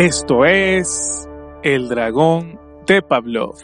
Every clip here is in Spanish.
Esto es El Dragón de Pavlov.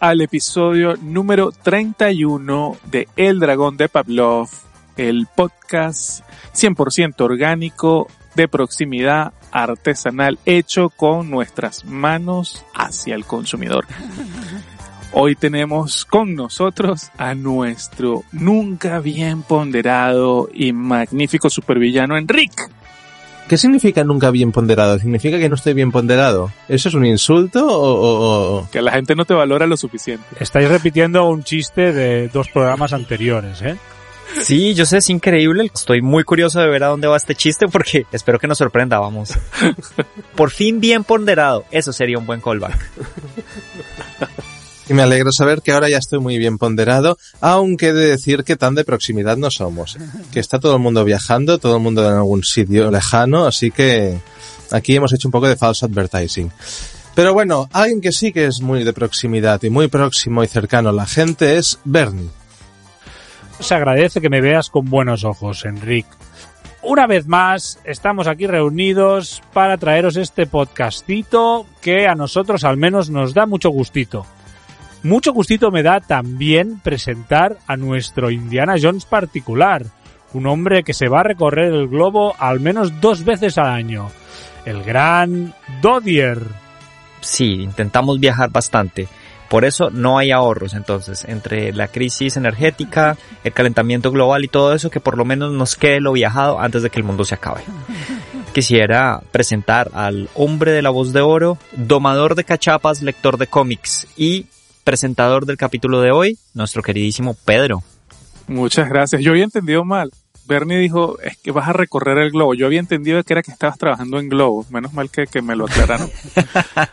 Al episodio número 31 de El Dragón de Pavlov, el podcast 100% orgánico de proximidad artesanal hecho con nuestras manos hacia el consumidor. Hoy tenemos con nosotros a nuestro nunca bien ponderado y magnífico supervillano Enrique. ¿Qué significa nunca bien ponderado? ¿Significa que no estoy bien ponderado? ¿Eso es un insulto o...? o... Que la gente no te valora lo suficiente. Estáis repitiendo un chiste de dos programas anteriores, ¿eh? Sí, yo sé, es increíble. Estoy muy curioso de ver a dónde va este chiste porque espero que nos sorprenda, vamos. Por fin bien ponderado. Eso sería un buen callback. Y me alegro saber que ahora ya estoy muy bien ponderado, aunque he de decir que tan de proximidad no somos. Que está todo el mundo viajando, todo el mundo en algún sitio lejano, así que aquí hemos hecho un poco de false advertising. Pero bueno, alguien que sí que es muy de proximidad y muy próximo y cercano a la gente es Bernie. Se agradece que me veas con buenos ojos, Enrique. Una vez más, estamos aquí reunidos para traeros este podcastito que a nosotros al menos nos da mucho gustito. Mucho gustito me da también presentar a nuestro Indiana Jones particular, un hombre que se va a recorrer el globo al menos dos veces al año, el gran Dodier. Sí, intentamos viajar bastante. Por eso no hay ahorros entonces entre la crisis energética, el calentamiento global y todo eso que por lo menos nos quede lo viajado antes de que el mundo se acabe. Quisiera presentar al hombre de la voz de oro, domador de cachapas, lector de cómics y presentador del capítulo de hoy, nuestro queridísimo Pedro. Muchas gracias. Yo había entendido mal. Bernie dijo, es que vas a recorrer el globo. Yo había entendido que era que estabas trabajando en globo. Menos mal que, que me lo aclararon.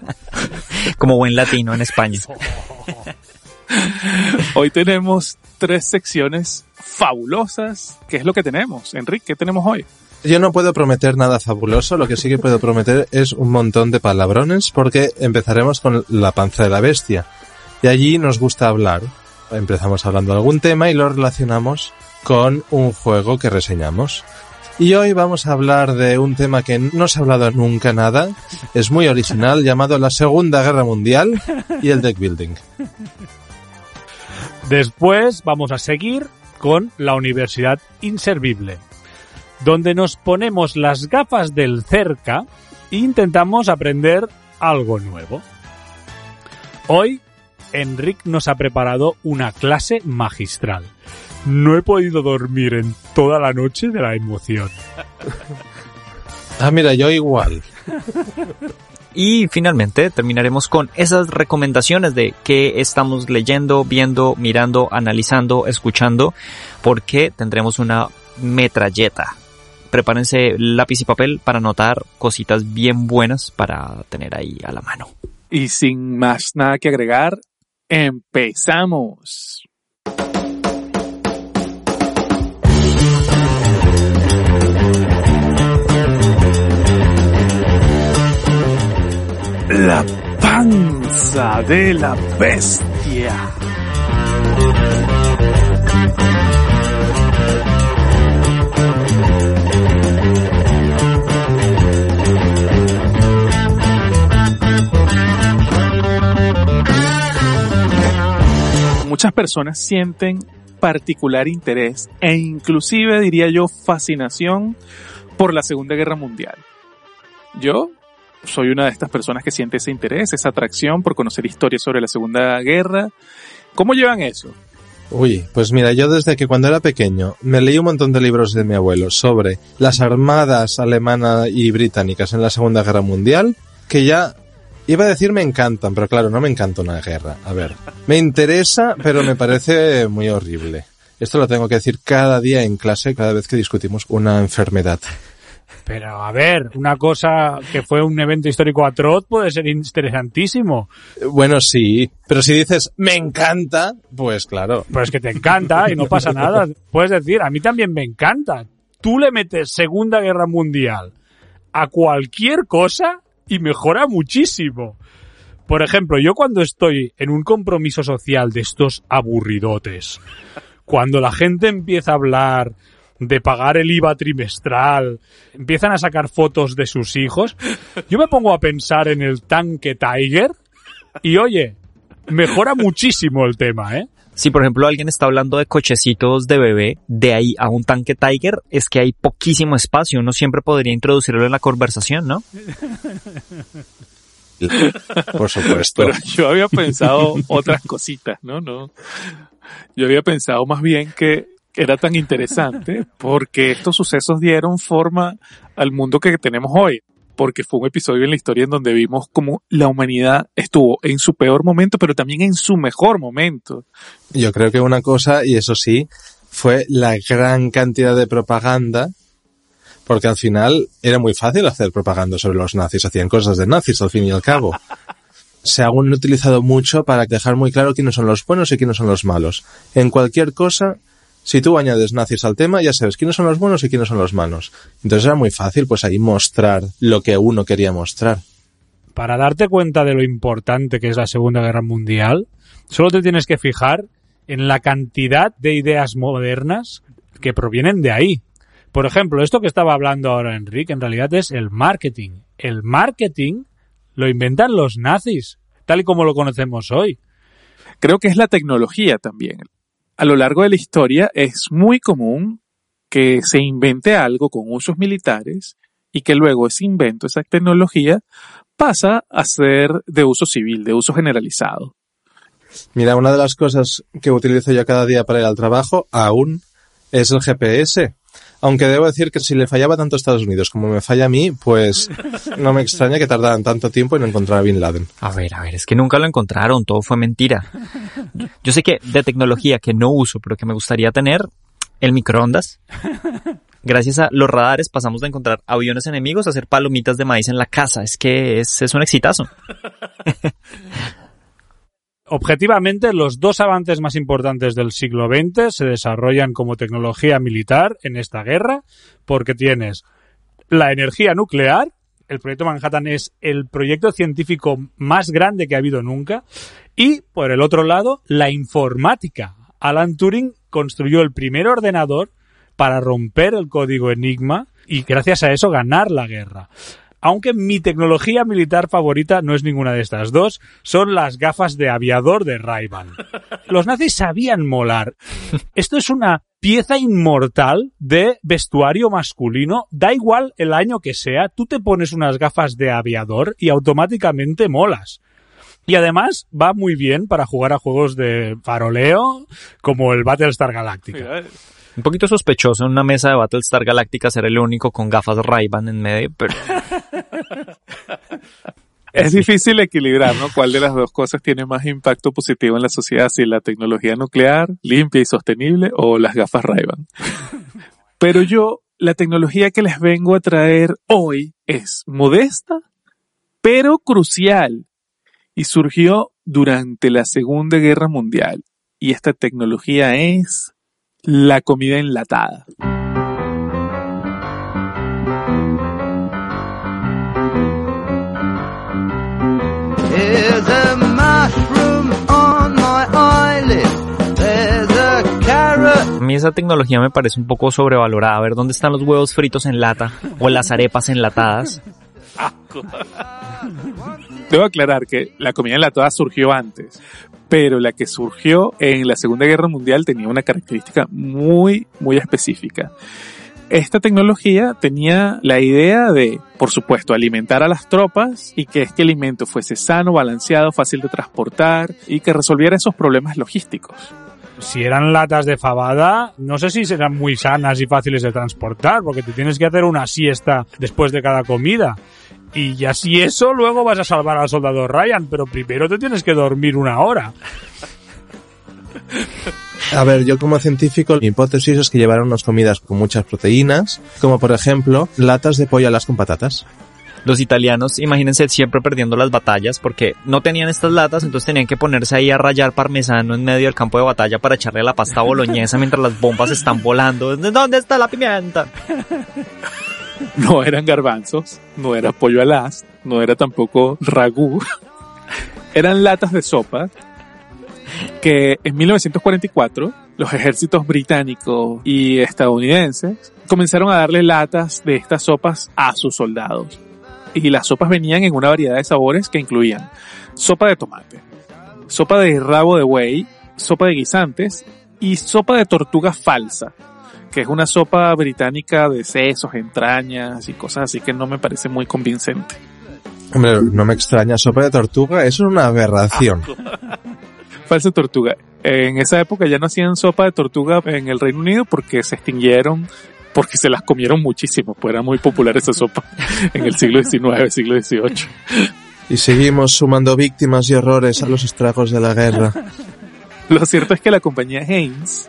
Como buen latino en España. Hoy tenemos tres secciones fabulosas. ¿Qué es lo que tenemos? Enrique, ¿qué tenemos hoy? Yo no puedo prometer nada fabuloso, lo que sí que puedo prometer es un montón de palabrones porque empezaremos con la panza de la bestia. Y allí nos gusta hablar. Empezamos hablando de algún tema y lo relacionamos con un juego que reseñamos. Y hoy vamos a hablar de un tema que no se ha hablado nunca nada, es muy original, llamado la Segunda Guerra Mundial y el deck building. Después vamos a seguir con la Universidad Inservible, donde nos ponemos las gafas del cerca e intentamos aprender algo nuevo. Hoy Enric nos ha preparado una clase magistral. No he podido dormir en toda la noche de la emoción. Ah, mira, yo igual. Y finalmente terminaremos con esas recomendaciones de qué estamos leyendo, viendo, mirando, analizando, escuchando, porque tendremos una metralleta. Prepárense lápiz y papel para anotar cositas bien buenas para tener ahí a la mano. Y sin más nada que agregar, empezamos. La panza de la bestia. Personas sienten particular interés e inclusive diría yo fascinación por la Segunda Guerra Mundial. Yo soy una de estas personas que siente ese interés, esa atracción por conocer historias sobre la Segunda Guerra. ¿Cómo llevan eso? Uy, pues mira, yo desde que cuando era pequeño me leí un montón de libros de mi abuelo sobre las armadas alemana y británicas en la Segunda Guerra Mundial, que ya iba a decir me encantan, pero claro, no me encanta una guerra. A ver, me interesa, pero me parece muy horrible. Esto lo tengo que decir cada día en clase, cada vez que discutimos una enfermedad. Pero a ver, una cosa que fue un evento histórico atroz puede ser interesantísimo. Bueno, sí, pero si dices me encanta, pues claro. Pues que te encanta y no pasa nada. Puedes decir, a mí también me encanta. Tú le metes Segunda Guerra Mundial a cualquier cosa y mejora muchísimo. Por ejemplo, yo cuando estoy en un compromiso social de estos aburridotes, cuando la gente empieza a hablar de pagar el IVA trimestral, empiezan a sacar fotos de sus hijos, yo me pongo a pensar en el tanque Tiger y oye, mejora muchísimo el tema, ¿eh? Si por ejemplo alguien está hablando de cochecitos de bebé, de ahí a un tanque Tiger, es que hay poquísimo espacio. Uno siempre podría introducirlo en la conversación, ¿no? Por supuesto. Pero yo había pensado otras cositas, ¿no? No. Yo había pensado más bien que era tan interesante porque estos sucesos dieron forma al mundo que tenemos hoy. Porque fue un episodio en la historia en donde vimos cómo la humanidad estuvo en su peor momento, pero también en su mejor momento. Yo creo que una cosa, y eso sí, fue la gran cantidad de propaganda, porque al final era muy fácil hacer propaganda sobre los nazis, hacían cosas de nazis al fin y al cabo. Se han utilizado mucho para dejar muy claro quiénes son los buenos y quiénes son los malos. En cualquier cosa, si tú añades nazis al tema, ya sabes quiénes son los buenos y quiénes son los malos. Entonces era muy fácil, pues ahí mostrar lo que uno quería mostrar. Para darte cuenta de lo importante que es la Segunda Guerra Mundial, solo te tienes que fijar en la cantidad de ideas modernas que provienen de ahí. Por ejemplo, esto que estaba hablando ahora Enrique, en realidad es el marketing. El marketing lo inventan los nazis, tal y como lo conocemos hoy. Creo que es la tecnología también a lo largo de la historia es muy común que se invente algo con usos militares y que luego ese invento, esa tecnología, pasa a ser de uso civil, de uso generalizado. Mira, una de las cosas que utilizo yo cada día para ir al trabajo aún es el GPS. Aunque debo decir que si le fallaba tanto a Estados Unidos como me falla a mí, pues no me extraña que tardaran tanto tiempo en encontrar a Bin Laden. A ver, a ver, es que nunca lo encontraron, todo fue mentira. Yo sé que de tecnología que no uso, pero que me gustaría tener, el microondas. Gracias a los radares pasamos de encontrar aviones enemigos a hacer palomitas de maíz en la casa. Es que es, es un exitazo. Objetivamente, los dos avances más importantes del siglo XX se desarrollan como tecnología militar en esta guerra, porque tienes la energía nuclear, el proyecto Manhattan es el proyecto científico más grande que ha habido nunca, y por el otro lado, la informática. Alan Turing construyó el primer ordenador para romper el código Enigma y gracias a eso ganar la guerra aunque mi tecnología militar favorita no es ninguna de estas dos, son las gafas de aviador de Ray-Ban. Los nazis sabían molar. Esto es una pieza inmortal de vestuario masculino, da igual el año que sea, tú te pones unas gafas de aviador y automáticamente molas. Y además va muy bien para jugar a juegos de faroleo como el Battlestar Galactica. Un poquito sospechoso en una mesa de Battlestar Galactica ser el único con gafas Ray-Ban en medio, pero... es difícil equilibrar, ¿no? ¿Cuál de las dos cosas tiene más impacto positivo en la sociedad? Si la tecnología nuclear, limpia y sostenible, o las gafas Ray-Ban. Pero yo, la tecnología que les vengo a traer hoy es modesta, pero crucial. Y surgió durante la Segunda Guerra Mundial. Y esta tecnología es la comida enlatada. A mí esa tecnología me parece un poco sobrevalorada. A ver dónde están los huevos fritos en lata o las arepas enlatadas. Debo aclarar que la comida enlatada surgió antes, pero la que surgió en la Segunda Guerra Mundial tenía una característica muy, muy específica. Esta tecnología tenía la idea de, por supuesto, alimentar a las tropas y que este alimento fuese sano, balanceado, fácil de transportar y que resolviera esos problemas logísticos. Si eran latas de fabada, no sé si serán muy sanas y fáciles de transportar, porque te tienes que hacer una siesta después de cada comida. Y ya si eso, luego vas a salvar al soldado Ryan, pero primero te tienes que dormir una hora. A ver, yo como científico, mi hipótesis es que llevaron unas comidas con muchas proteínas, como por ejemplo latas de pollo alas con patatas. Los italianos, imagínense, siempre perdiendo las batallas porque no tenían estas latas, entonces tenían que ponerse ahí a rayar parmesano en medio del campo de batalla para echarle la pasta boloñesa mientras las bombas están volando. ¿Dónde está la pimienta? No eran garbanzos, no era pollo alas, no era tampoco ragú. Eran latas de sopa que en 1944 los ejércitos británicos y estadounidenses comenzaron a darle latas de estas sopas a sus soldados. Y las sopas venían en una variedad de sabores que incluían sopa de tomate, sopa de rabo de buey, sopa de guisantes y sopa de tortuga falsa, que es una sopa británica de sesos, entrañas y cosas así que no me parece muy convincente. Hombre, no me extraña, sopa de tortuga, eso es una aberración. falsa tortuga. En esa época ya no hacían sopa de tortuga en el Reino Unido porque se extinguieron, porque se las comieron muchísimo, pues era muy popular esa sopa en el siglo XIX, siglo XVIII. Y seguimos sumando víctimas y horrores a los estragos de la guerra. Lo cierto es que la compañía Heinz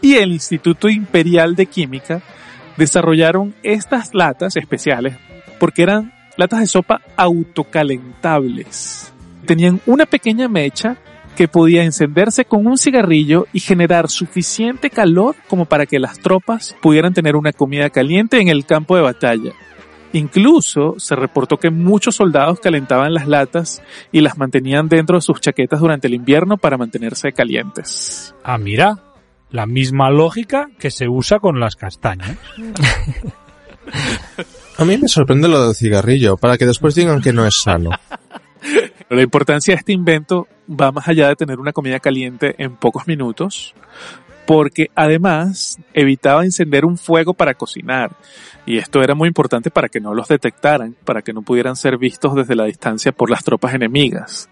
y el Instituto Imperial de Química desarrollaron estas latas especiales porque eran latas de sopa autocalentables. Tenían una pequeña mecha que podía encenderse con un cigarrillo y generar suficiente calor como para que las tropas pudieran tener una comida caliente en el campo de batalla. Incluso se reportó que muchos soldados calentaban las latas y las mantenían dentro de sus chaquetas durante el invierno para mantenerse calientes. Ah, mira, la misma lógica que se usa con las castañas. A mí me sorprende lo del cigarrillo, para que después digan que no es sano. La importancia de este invento va más allá de tener una comida caliente en pocos minutos, porque además evitaba encender un fuego para cocinar. Y esto era muy importante para que no los detectaran, para que no pudieran ser vistos desde la distancia por las tropas enemigas.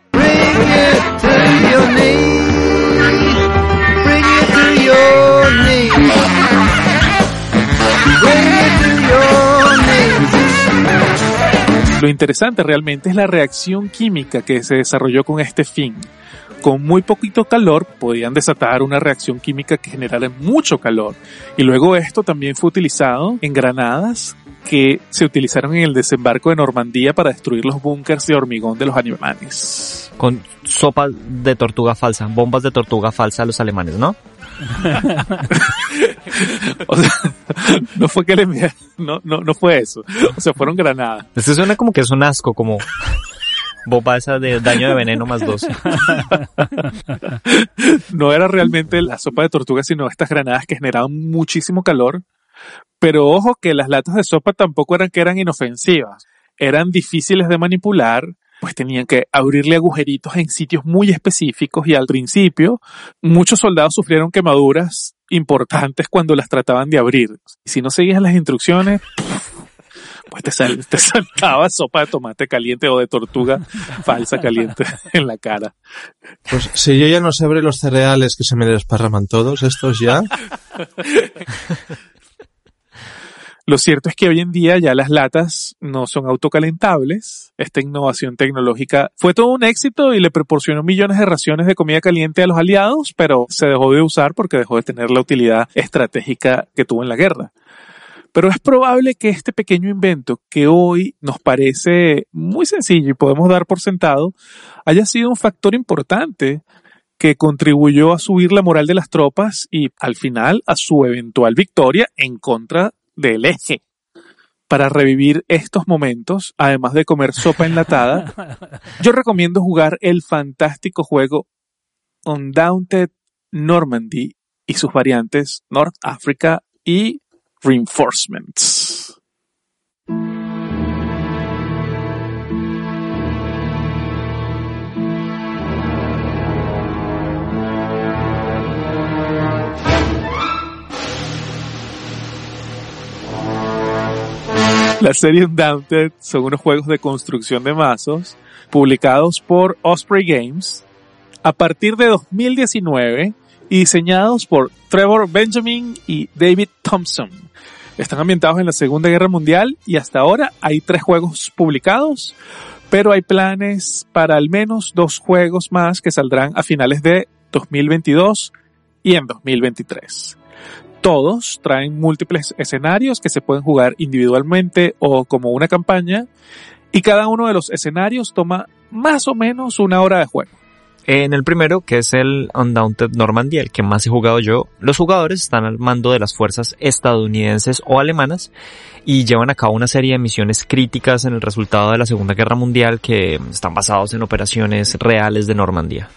Lo interesante realmente es la reacción química que se desarrolló con este fin. Con muy poquito calor podían desatar una reacción química que generara mucho calor. Y luego esto también fue utilizado en granadas que se utilizaron en el desembarco de Normandía para destruir los búnkers de hormigón de los alemanes. Con sopa de tortuga falsa, bombas de tortuga falsa a los alemanes, ¿no? o sea, no fue que le no, no, no fue eso. O sea, fueron granadas. Esto suena como que es un asco, como bomba esa de daño de veneno más dos. no era realmente la sopa de tortuga, sino estas granadas que generaban muchísimo calor. Pero ojo que las latas de sopa tampoco eran que eran inofensivas. Eran difíciles de manipular, pues tenían que abrirle agujeritos en sitios muy específicos y al principio muchos soldados sufrieron quemaduras importantes cuando las trataban de abrir. Si no seguías las instrucciones, pues te, te saltaba sopa de tomate caliente o de tortuga falsa caliente en la cara. Pues si yo ya no sé abrir los cereales que se me desparraman todos, estos ya. Lo cierto es que hoy en día ya las latas no son autocalentables. Esta innovación tecnológica fue todo un éxito y le proporcionó millones de raciones de comida caliente a los aliados, pero se dejó de usar porque dejó de tener la utilidad estratégica que tuvo en la guerra. Pero es probable que este pequeño invento, que hoy nos parece muy sencillo y podemos dar por sentado, haya sido un factor importante que contribuyó a subir la moral de las tropas y al final a su eventual victoria en contra del eje. Para revivir estos momentos, además de comer sopa enlatada, yo recomiendo jugar el fantástico juego Undaunted Normandy y sus variantes North Africa y Reinforcements. La serie Undaunted son unos juegos de construcción de mazos publicados por Osprey Games a partir de 2019 y diseñados por Trevor Benjamin y David Thompson. Están ambientados en la Segunda Guerra Mundial y hasta ahora hay tres juegos publicados, pero hay planes para al menos dos juegos más que saldrán a finales de 2022 y en 2023. Todos traen múltiples escenarios que se pueden jugar individualmente o como una campaña y cada uno de los escenarios toma más o menos una hora de juego. En el primero, que es el Undaunted Normandy, el que más he jugado yo, los jugadores están al mando de las fuerzas estadounidenses o alemanas y llevan a cabo una serie de misiones críticas en el resultado de la Segunda Guerra Mundial que están basados en operaciones reales de Normandía.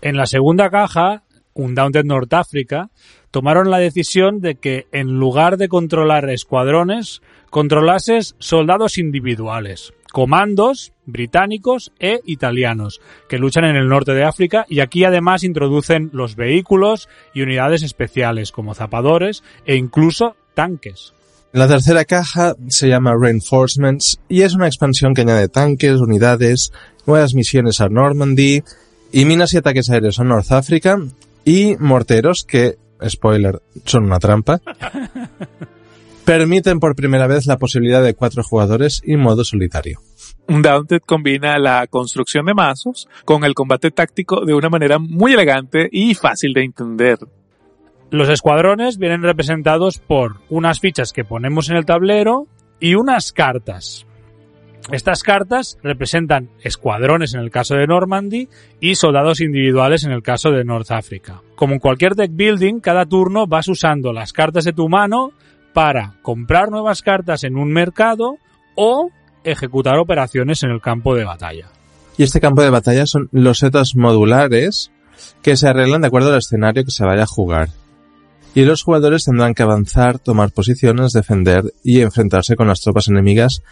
En la segunda caja, Undaunted North Africa, tomaron la decisión de que en lugar de controlar escuadrones, controlases soldados individuales, comandos británicos e italianos, que luchan en el norte de África y aquí además introducen los vehículos y unidades especiales como zapadores e incluso tanques. La tercera caja se llama Reinforcements y es una expansión que añade tanques, unidades, nuevas misiones a Normandy y minas y ataques aéreos a North Africa y morteros que, spoiler, son una trampa. permiten por primera vez la posibilidad de cuatro jugadores y modo solitario. Undaunted combina la construcción de mazos con el combate táctico de una manera muy elegante y fácil de entender. Los escuadrones vienen representados por unas fichas que ponemos en el tablero y unas cartas. Estas cartas representan escuadrones en el caso de Normandy y soldados individuales en el caso de North Africa. Como en cualquier deck building, cada turno vas usando las cartas de tu mano para comprar nuevas cartas en un mercado o ejecutar operaciones en el campo de batalla. Y este campo de batalla son los setos modulares que se arreglan de acuerdo al escenario que se vaya a jugar. Y los jugadores tendrán que avanzar, tomar posiciones, defender y enfrentarse con las tropas enemigas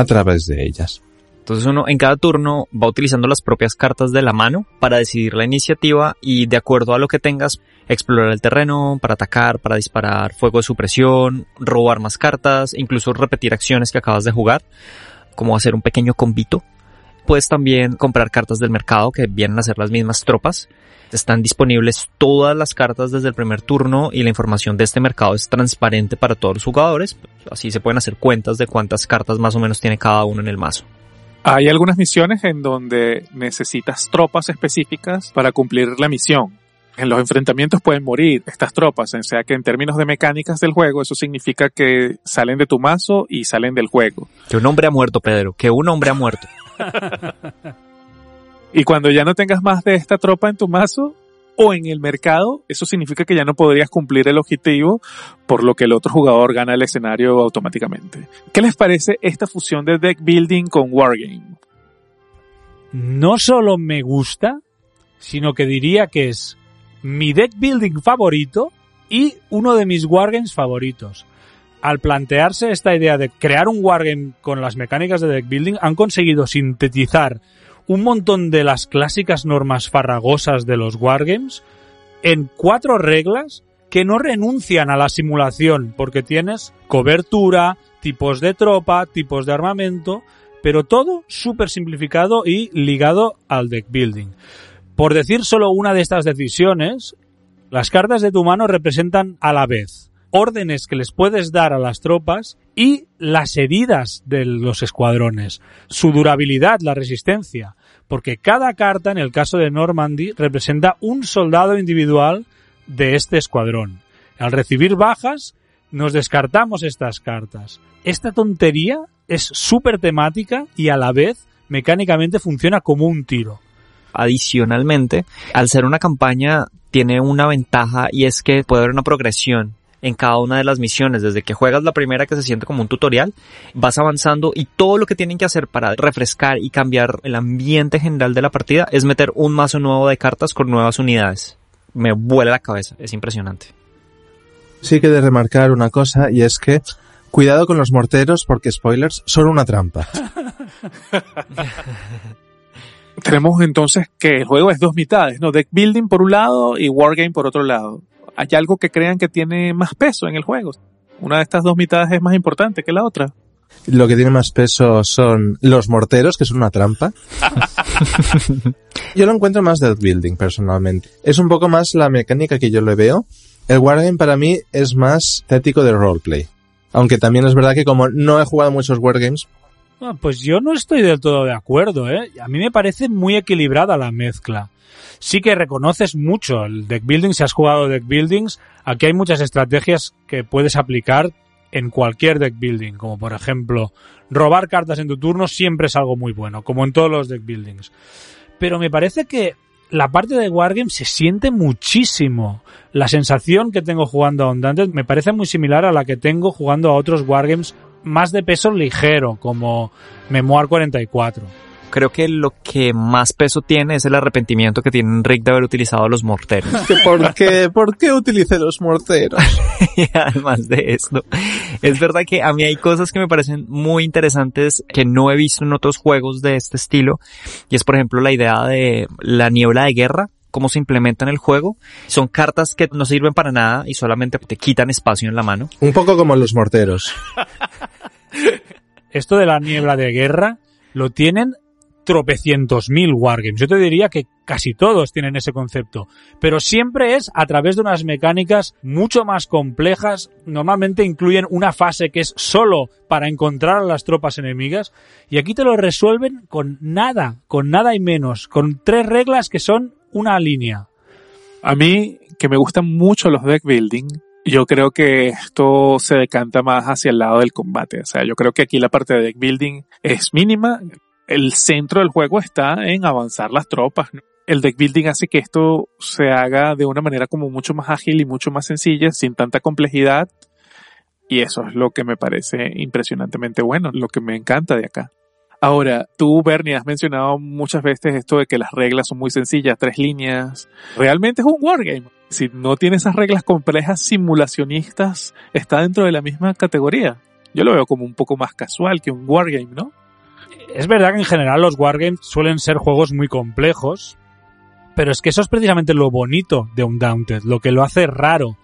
a través de ellas. Entonces uno en cada turno va utilizando las propias cartas de la mano para decidir la iniciativa y de acuerdo a lo que tengas, explorar el terreno, para atacar, para disparar, fuego de supresión, robar más cartas, incluso repetir acciones que acabas de jugar, como hacer un pequeño convito. Puedes también comprar cartas del mercado que vienen a ser las mismas tropas. Están disponibles todas las cartas desde el primer turno y la información de este mercado es transparente para todos los jugadores. Así se pueden hacer cuentas de cuántas cartas más o menos tiene cada uno en el mazo. Hay algunas misiones en donde necesitas tropas específicas para cumplir la misión. En los enfrentamientos pueden morir estas tropas, o sea que en términos de mecánicas del juego eso significa que salen de tu mazo y salen del juego. Que un hombre ha muerto, Pedro, que un hombre ha muerto. y cuando ya no tengas más de esta tropa en tu mazo, o en el mercado, eso significa que ya no podrías cumplir el objetivo, por lo que el otro jugador gana el escenario automáticamente. ¿Qué les parece esta fusión de deck building con Wargame? No solo me gusta, sino que diría que es mi deck building favorito y uno de mis wargames favoritos. Al plantearse esta idea de crear un wargame con las mecánicas de deck building, han conseguido sintetizar un montón de las clásicas normas farragosas de los wargames en cuatro reglas que no renuncian a la simulación porque tienes cobertura, tipos de tropa, tipos de armamento, pero todo súper simplificado y ligado al deck building. Por decir solo una de estas decisiones, las cartas de tu mano representan a la vez órdenes que les puedes dar a las tropas y las heridas de los escuadrones, su durabilidad, la resistencia, porque cada carta, en el caso de Normandy, representa un soldado individual de este escuadrón. Al recibir bajas, nos descartamos estas cartas. Esta tontería es súper temática y a la vez mecánicamente funciona como un tiro. Adicionalmente, al ser una campaña, tiene una ventaja y es que puede haber una progresión en cada una de las misiones. Desde que juegas la primera que se siente como un tutorial, vas avanzando y todo lo que tienen que hacer para refrescar y cambiar el ambiente general de la partida es meter un mazo nuevo de cartas con nuevas unidades. Me vuela la cabeza, es impresionante. Sí que de remarcar una cosa y es que cuidado con los morteros porque spoilers son una trampa. Tenemos entonces que el juego es dos mitades, ¿no? Deck building por un lado y wargame por otro lado hay algo que crean que tiene más peso en el juego. Una de estas dos mitades es más importante que la otra. Lo que tiene más peso son los morteros, que son una trampa. yo lo encuentro más deck building, personalmente. Es un poco más la mecánica que yo le veo. El Wargame para mí es más estético de roleplay. Aunque también es verdad que como no he jugado muchos Wargames, Ah, Pues yo no estoy del todo de acuerdo, ¿eh? A mí me parece muy equilibrada la mezcla. Sí que reconoces mucho el deck building, si has jugado deck buildings, aquí hay muchas estrategias que puedes aplicar en cualquier deck building, como por ejemplo, robar cartas en tu turno siempre es algo muy bueno, como en todos los deck buildings. Pero me parece que la parte de Wargame se siente muchísimo. La sensación que tengo jugando a Undaunted me parece muy similar a la que tengo jugando a otros Wargames más de peso ligero, como Memoir 44. Creo que lo que más peso tiene es el arrepentimiento que tiene Rick de haber utilizado los morteros. ¿por qué, ¿por qué utilicé los morteros? y además de esto, es verdad que a mí hay cosas que me parecen muy interesantes que no he visto en otros juegos de este estilo. Y es por ejemplo la idea de la niebla de guerra, cómo se implementa en el juego. Son cartas que no sirven para nada y solamente te quitan espacio en la mano. Un poco como los morteros. Esto de la niebla de guerra lo tienen tropecientos mil wargames. Yo te diría que casi todos tienen ese concepto, pero siempre es a través de unas mecánicas mucho más complejas. Normalmente incluyen una fase que es solo para encontrar a las tropas enemigas y aquí te lo resuelven con nada, con nada y menos, con tres reglas que son una línea. A mí, que me gustan mucho los deck building, yo creo que esto se decanta más hacia el lado del combate. O sea, yo creo que aquí la parte de deck building es mínima. El centro del juego está en avanzar las tropas. El deck building hace que esto se haga de una manera como mucho más ágil y mucho más sencilla, sin tanta complejidad. Y eso es lo que me parece impresionantemente bueno, lo que me encanta de acá. Ahora, tú, Bernie, has mencionado muchas veces esto de que las reglas son muy sencillas, tres líneas. Realmente es un wargame. Si no tiene esas reglas complejas simulacionistas, está dentro de la misma categoría. Yo lo veo como un poco más casual que un wargame, ¿no? Es verdad que en general los wargames suelen ser juegos muy complejos, pero es que eso es precisamente lo bonito de Undaunted, lo que lo hace raro.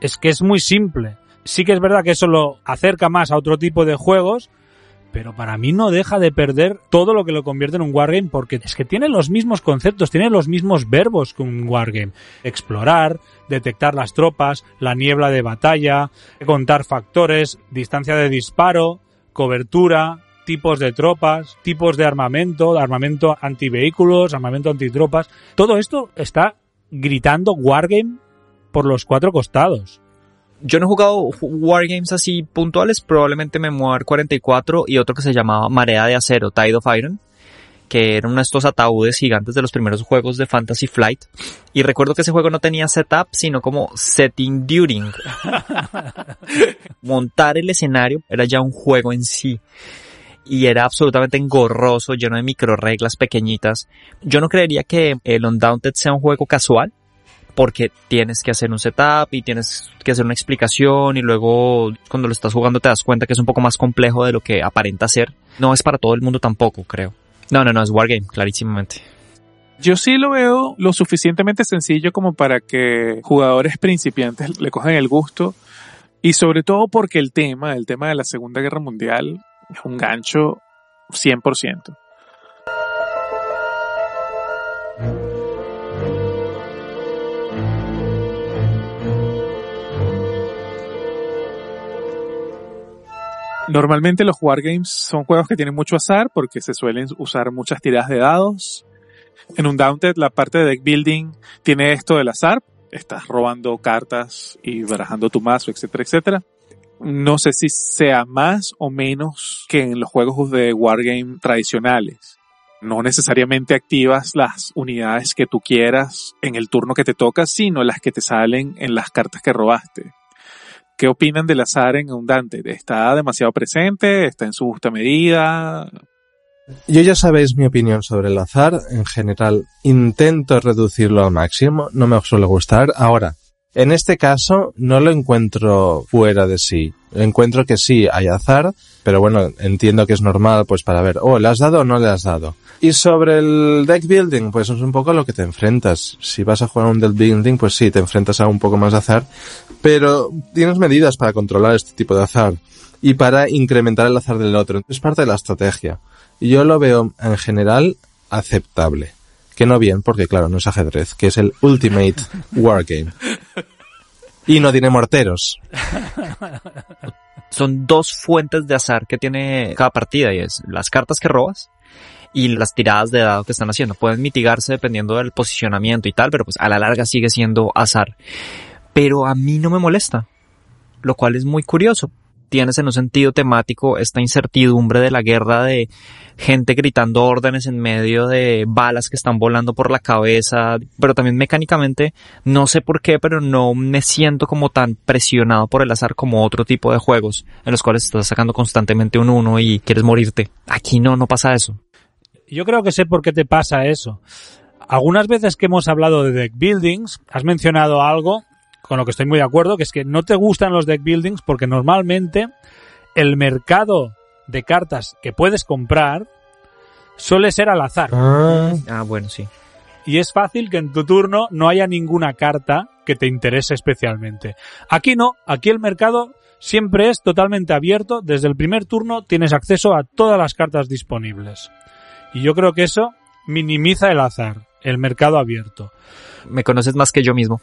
Es que es muy simple. Sí que es verdad que eso lo acerca más a otro tipo de juegos, pero para mí no deja de perder todo lo que lo convierte en un wargame porque es que tiene los mismos conceptos, tiene los mismos verbos que un wargame. Explorar, detectar las tropas, la niebla de batalla, contar factores, distancia de disparo, cobertura, tipos de tropas, tipos de armamento, armamento antivehículos, armamento antitropas. Todo esto está gritando wargame por los cuatro costados. Yo no he jugado wargames así puntuales, probablemente Memoir 44 y otro que se llamaba Marea de Acero, Tide of Iron, que eran uno de estos ataúdes gigantes de los primeros juegos de Fantasy Flight. Y recuerdo que ese juego no tenía setup, sino como setting during. Montar el escenario era ya un juego en sí y era absolutamente engorroso, lleno de micro reglas pequeñitas. Yo no creería que el Undaunted sea un juego casual, porque tienes que hacer un setup y tienes que hacer una explicación y luego cuando lo estás jugando te das cuenta que es un poco más complejo de lo que aparenta ser. No es para todo el mundo tampoco, creo. No, no, no, es Wargame, clarísimamente. Yo sí lo veo lo suficientemente sencillo como para que jugadores principiantes le cojan el gusto y sobre todo porque el tema, el tema de la Segunda Guerra Mundial un gancho 100%. Normalmente los wargames son juegos que tienen mucho azar porque se suelen usar muchas tiradas de dados. En un Daunted la parte de deck building tiene esto del azar. Estás robando cartas y barajando tu mazo, etcétera, etcétera. No sé si sea más o menos que en los juegos de wargame tradicionales. No necesariamente activas las unidades que tú quieras en el turno que te toca, sino las que te salen en las cartas que robaste. ¿Qué opinan del azar en un Dante? ¿Está demasiado presente? ¿Está en su justa medida? Yo ya sabéis mi opinión sobre el azar. En general, intento reducirlo al máximo. No me suele gustar. Ahora, En este caso no lo encuentro fuera de sí. Encuentro que sí hay azar, pero bueno, entiendo que es normal pues para ver, oh, ¿le has dado o no le has dado? Y sobre el deck building, pues es un poco lo que te enfrentas. Si vas a jugar un deck building, pues sí, te enfrentas a un poco más de azar, pero tienes medidas para controlar este tipo de azar y para incrementar el azar del otro. Es parte de la estrategia. Y yo lo veo en general aceptable. Que no bien, porque claro, no es ajedrez, que es el Ultimate Wargame. Y no tiene morteros. Son dos fuentes de azar que tiene cada partida y es las cartas que robas y las tiradas de dado que están haciendo. Pueden mitigarse dependiendo del posicionamiento y tal, pero pues a la larga sigue siendo azar. Pero a mí no me molesta, lo cual es muy curioso, tienes en un sentido temático esta incertidumbre de la guerra de gente gritando órdenes en medio de balas que están volando por la cabeza, pero también mecánicamente, no sé por qué, pero no me siento como tan presionado por el azar como otro tipo de juegos en los cuales estás sacando constantemente un uno y quieres morirte. Aquí no, no pasa eso. Yo creo que sé por qué te pasa eso. Algunas veces que hemos hablado de deck buildings, has mencionado algo con lo que estoy muy de acuerdo, que es que no te gustan los deck buildings porque normalmente el mercado de cartas que puedes comprar suele ser al azar. Ah, bueno, sí. Y es fácil que en tu turno no haya ninguna carta que te interese especialmente. Aquí no, aquí el mercado siempre es totalmente abierto. Desde el primer turno tienes acceso a todas las cartas disponibles. Y yo creo que eso minimiza el azar, el mercado abierto me conoces más que yo mismo.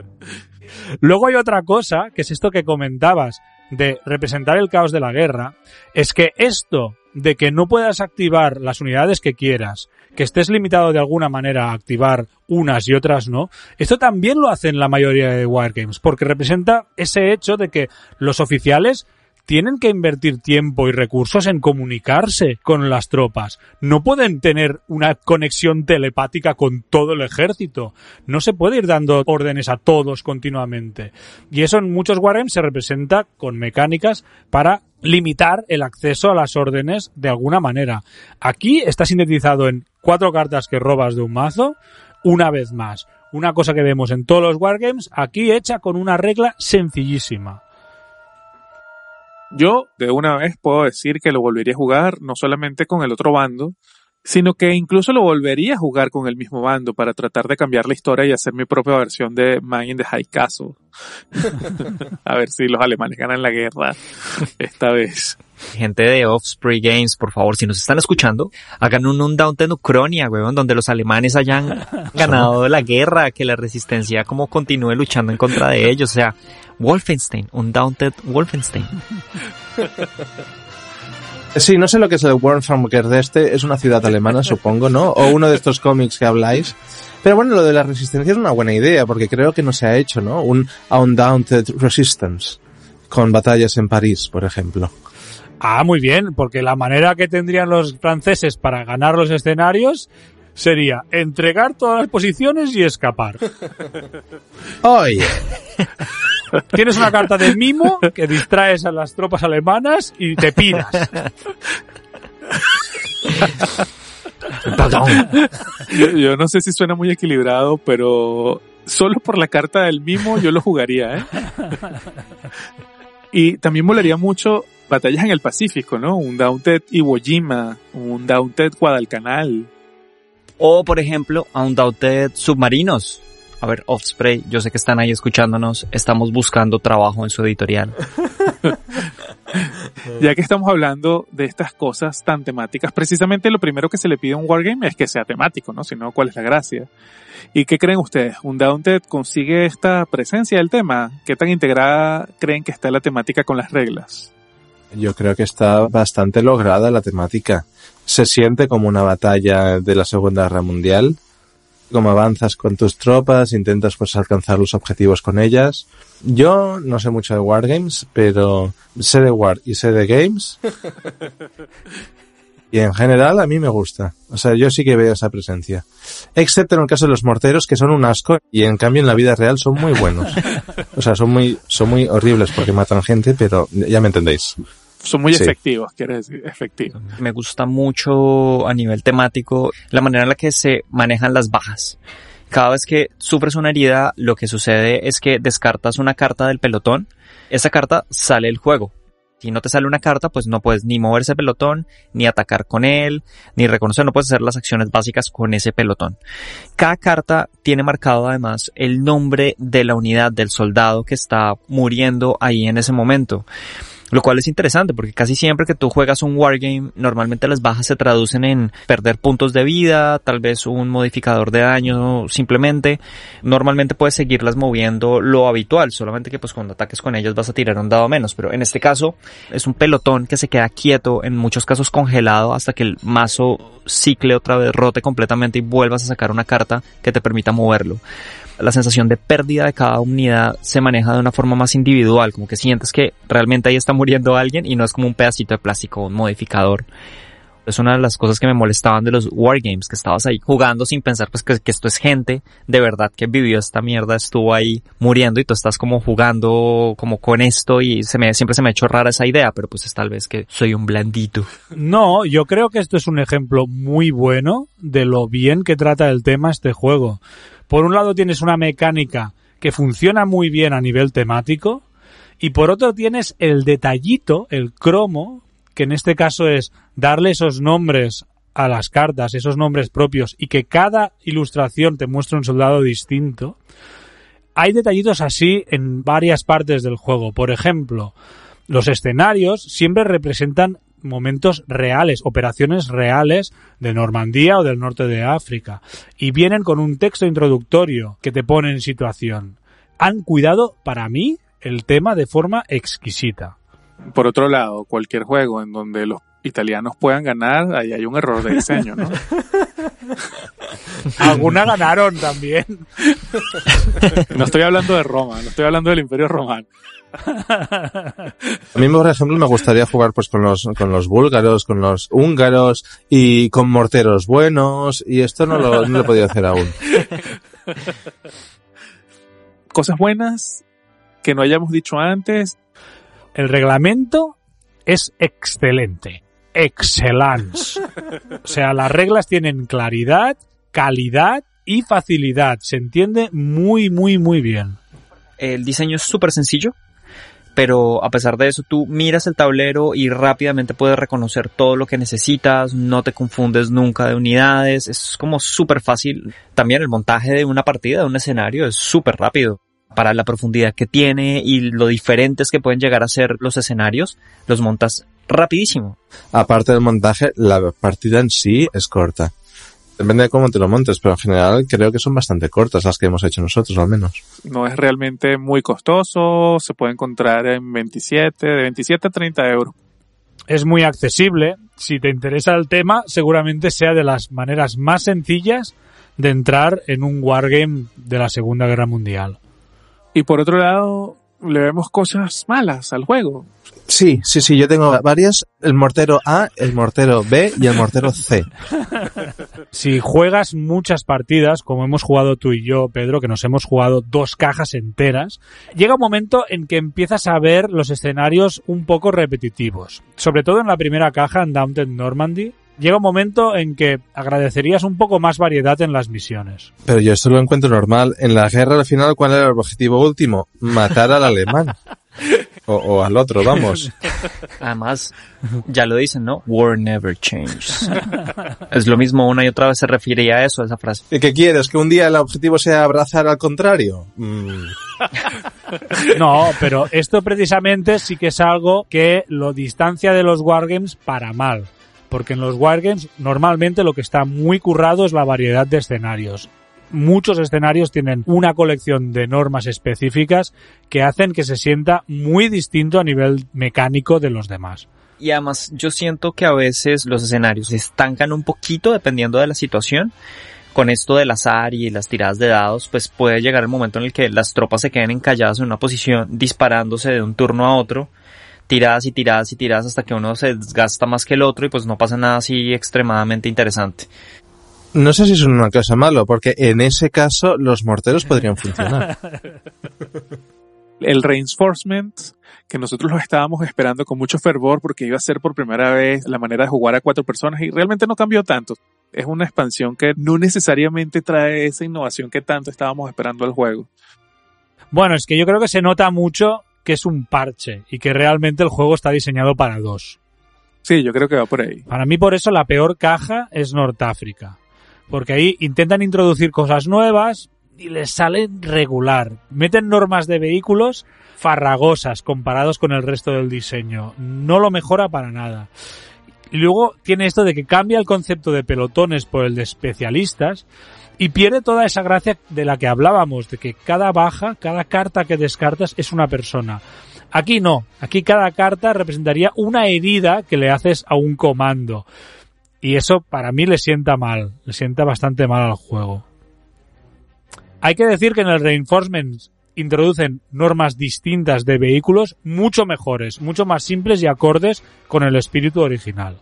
Luego hay otra cosa, que es esto que comentabas, de representar el caos de la guerra, es que esto de que no puedas activar las unidades que quieras, que estés limitado de alguna manera a activar unas y otras no, esto también lo hacen la mayoría de Wargames, porque representa ese hecho de que los oficiales tienen que invertir tiempo y recursos en comunicarse con las tropas. No pueden tener una conexión telepática con todo el ejército. No se puede ir dando órdenes a todos continuamente. Y eso en muchos wargames se representa con mecánicas para limitar el acceso a las órdenes de alguna manera. Aquí está sintetizado en cuatro cartas que robas de un mazo, una vez más. Una cosa que vemos en todos los wargames, aquí hecha con una regla sencillísima. Yo de una vez puedo decir que lo volvería a jugar no solamente con el otro bando, sino que incluso lo volvería a jugar con el mismo bando para tratar de cambiar la historia y hacer mi propia versión de Man in the High Castle. a ver si los alemanes ganan la guerra esta vez. Gente de Offspring Games, por favor, si nos están escuchando, hagan un, un Down en Ucrania, weón, donde los alemanes hayan ganado la guerra, que la resistencia como continúe luchando en contra de ellos. O sea, Wolfenstein, un Daunted Wolfenstein. Sí, no sé lo que es el Wormfamker de este, es una ciudad alemana, supongo, ¿no? O uno de estos cómics que habláis. Pero bueno, lo de la resistencia es una buena idea, porque creo que no se ha hecho, ¿no? Un Undaunted Resistance, con batallas en París, por ejemplo. Ah, muy bien, porque la manera que tendrían los franceses para ganar los escenarios sería entregar todas las posiciones y escapar. Oye. Tienes una carta de mimo que distraes a las tropas alemanas y te piras. yo, yo, no sé si suena muy equilibrado, pero solo por la carta del mimo yo lo jugaría, ¿eh? Y también molaría mucho batallas en el Pacífico, ¿no? Un Daunted Iwo Jima, un Daunted Guadalcanal. O, por ejemplo, a un Daunted Submarinos. A ver, Offspray, yo sé que están ahí escuchándonos, estamos buscando trabajo en su editorial. ya que estamos hablando de estas cosas tan temáticas, precisamente lo primero que se le pide a un wargame es que sea temático, ¿no? Si no, ¿cuál es la gracia? ¿Y qué creen ustedes? ¿Un Daunted consigue esta presencia del tema? ¿Qué tan integrada creen que está la temática con las reglas? Yo creo que está bastante lograda la temática. Se siente como una batalla de la Segunda Guerra Mundial cómo avanzas con tus tropas, intentas pues alcanzar los objetivos con ellas. Yo no sé mucho de Wargames, pero sé de War y sé de Games. Y en general a mí me gusta. O sea, yo sí que veo esa presencia. Excepto en el caso de los morteros, que son un asco, y en cambio en la vida real son muy buenos. O sea, son muy, son muy horribles porque matan gente, pero ya me entendéis son muy efectivos, quiero decir, efectivos. Me gusta mucho a nivel temático la manera en la que se manejan las bajas Cada vez que sufres una herida, lo que sucede es que descartas una carta del pelotón. Esa carta sale del juego. Si no te sale una carta, pues no puedes ni mover ese pelotón, ni atacar con él, ni reconocer, no puedes hacer las acciones básicas con ese pelotón. Cada carta tiene marcado además el nombre de la unidad del soldado que está muriendo ahí en ese momento. Lo cual es interesante porque casi siempre que tú juegas un wargame, normalmente las bajas se traducen en perder puntos de vida, tal vez un modificador de daño simplemente. Normalmente puedes seguirlas moviendo lo habitual, solamente que pues cuando ataques con ellas vas a tirar un dado menos. Pero en este caso es un pelotón que se queda quieto, en muchos casos congelado hasta que el mazo cicle otra vez, rote completamente y vuelvas a sacar una carta que te permita moverlo la sensación de pérdida de cada unidad se maneja de una forma más individual, como que sientes que realmente ahí está muriendo alguien y no es como un pedacito de plástico, un modificador. Es una de las cosas que me molestaban de los wargames, que estabas ahí jugando sin pensar pues que, esto es gente de verdad que vivió esta mierda, estuvo ahí muriendo y tú estás como jugando como con esto y se me, siempre se me ha hecho rara esa idea, pero pues es tal vez que soy un blandito. No, yo creo que esto es un ejemplo muy bueno de lo bien que trata el tema este juego. Por un lado tienes una mecánica que funciona muy bien a nivel temático y por otro tienes el detallito, el cromo, que en este caso es darle esos nombres a las cartas, esos nombres propios y que cada ilustración te muestre un soldado distinto. Hay detallitos así en varias partes del juego. Por ejemplo, los escenarios siempre representan momentos reales, operaciones reales de Normandía o del norte de África. Y vienen con un texto introductorio que te pone en situación. Han cuidado, para mí, el tema de forma exquisita. Por otro lado, cualquier juego en donde los italianos puedan ganar, ahí hay un error de diseño, ¿no? Alguna ganaron también. no estoy hablando de Roma, no estoy hablando del Imperio Romano. A mí, por ejemplo, me gustaría jugar pues con los, con los búlgaros, con los húngaros y con morteros buenos y esto no lo, no lo he podido hacer aún. Cosas buenas que no hayamos dicho antes. El reglamento es excelente. Excellence. O sea, las reglas tienen claridad, calidad y facilidad. Se entiende muy, muy, muy bien. El diseño es súper sencillo pero a pesar de eso tú miras el tablero y rápidamente puedes reconocer todo lo que necesitas, no te confundes nunca de unidades, es como súper fácil. También el montaje de una partida, de un escenario es súper rápido. Para la profundidad que tiene y lo diferentes que pueden llegar a ser los escenarios, los montas rapidísimo. Aparte del montaje, la partida en sí es corta. Depende de cómo te lo montes, pero en general creo que son bastante cortas las que hemos hecho nosotros, al menos. No es realmente muy costoso, se puede encontrar en 27, de 27 a 30 euros. Es muy accesible. Si te interesa el tema, seguramente sea de las maneras más sencillas de entrar en un wargame de la Segunda Guerra Mundial. Y por otro lado, le vemos cosas malas al juego. Sí, sí, sí, yo tengo varias. El mortero A, el mortero B y el mortero C. Si juegas muchas partidas, como hemos jugado tú y yo, Pedro, que nos hemos jugado dos cajas enteras, llega un momento en que empiezas a ver los escenarios un poco repetitivos. Sobre todo en la primera caja, en Downton Normandy, llega un momento en que agradecerías un poco más variedad en las misiones. Pero yo esto lo encuentro normal. En la guerra al final, ¿cuál era el objetivo último? Matar al alemán. O, al otro, vamos. Además, ya lo dicen, ¿no? War never changes. es lo mismo una y otra vez se refiere a eso, a esa frase. ¿Y qué quieres? ¿Que un día el objetivo sea abrazar al contrario? Mm. no, pero esto precisamente sí que es algo que lo distancia de los wargames para mal. Porque en los wargames normalmente lo que está muy currado es la variedad de escenarios muchos escenarios tienen una colección de normas específicas que hacen que se sienta muy distinto a nivel mecánico de los demás. Y además yo siento que a veces los escenarios se estancan un poquito dependiendo de la situación. Con esto del azar y las tiradas de dados, pues puede llegar el momento en el que las tropas se queden encalladas en una posición disparándose de un turno a otro tiradas y tiradas y tiradas hasta que uno se desgasta más que el otro y pues no pasa nada así extremadamente interesante. No sé si es una cosa malo, porque en ese caso los morteros podrían funcionar. El reinforcement, que nosotros lo estábamos esperando con mucho fervor porque iba a ser por primera vez la manera de jugar a cuatro personas y realmente no cambió tanto. es una expansión que no necesariamente trae esa innovación que tanto estábamos esperando al juego. Bueno, es que yo creo que se nota mucho que es un parche y que realmente el juego está diseñado para dos. Sí, yo creo que va por ahí. Para mí por eso la peor caja es Nortáfrica. Porque ahí intentan introducir cosas nuevas y les salen regular. Meten normas de vehículos farragosas comparados con el resto del diseño. No lo mejora para nada. Y luego tiene esto de que cambia el concepto de pelotones por el de especialistas y pierde toda esa gracia de la que hablábamos, de que cada baja, cada carta que descartas es una persona. Aquí no, aquí cada carta representaría una herida que le haces a un comando. Y eso para mí le sienta mal, le sienta bastante mal al juego. Hay que decir que en el Reinforcement introducen normas distintas de vehículos mucho mejores, mucho más simples y acordes con el espíritu original.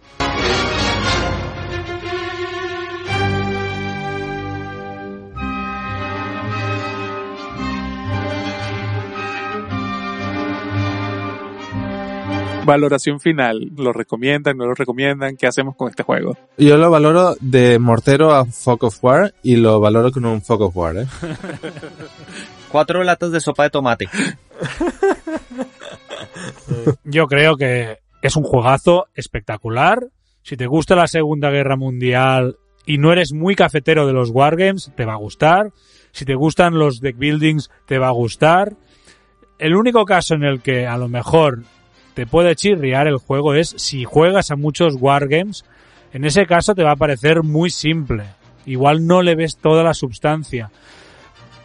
Valoración final. ¿Lo recomiendan? ¿No lo recomiendan? ¿Qué hacemos con este juego? Yo lo valoro de mortero a Fog of War y lo valoro con un Fog of War, ¿eh? Cuatro latas de sopa de tomate. Yo creo que es un juegazo espectacular. Si te gusta la Segunda Guerra Mundial y no eres muy cafetero de los Wargames, te va a gustar. Si te gustan los deck buildings, te va a gustar. El único caso en el que a lo mejor te puede chirriar el juego es si juegas a muchos Wargames. En ese caso te va a parecer muy simple. Igual no le ves toda la substancia.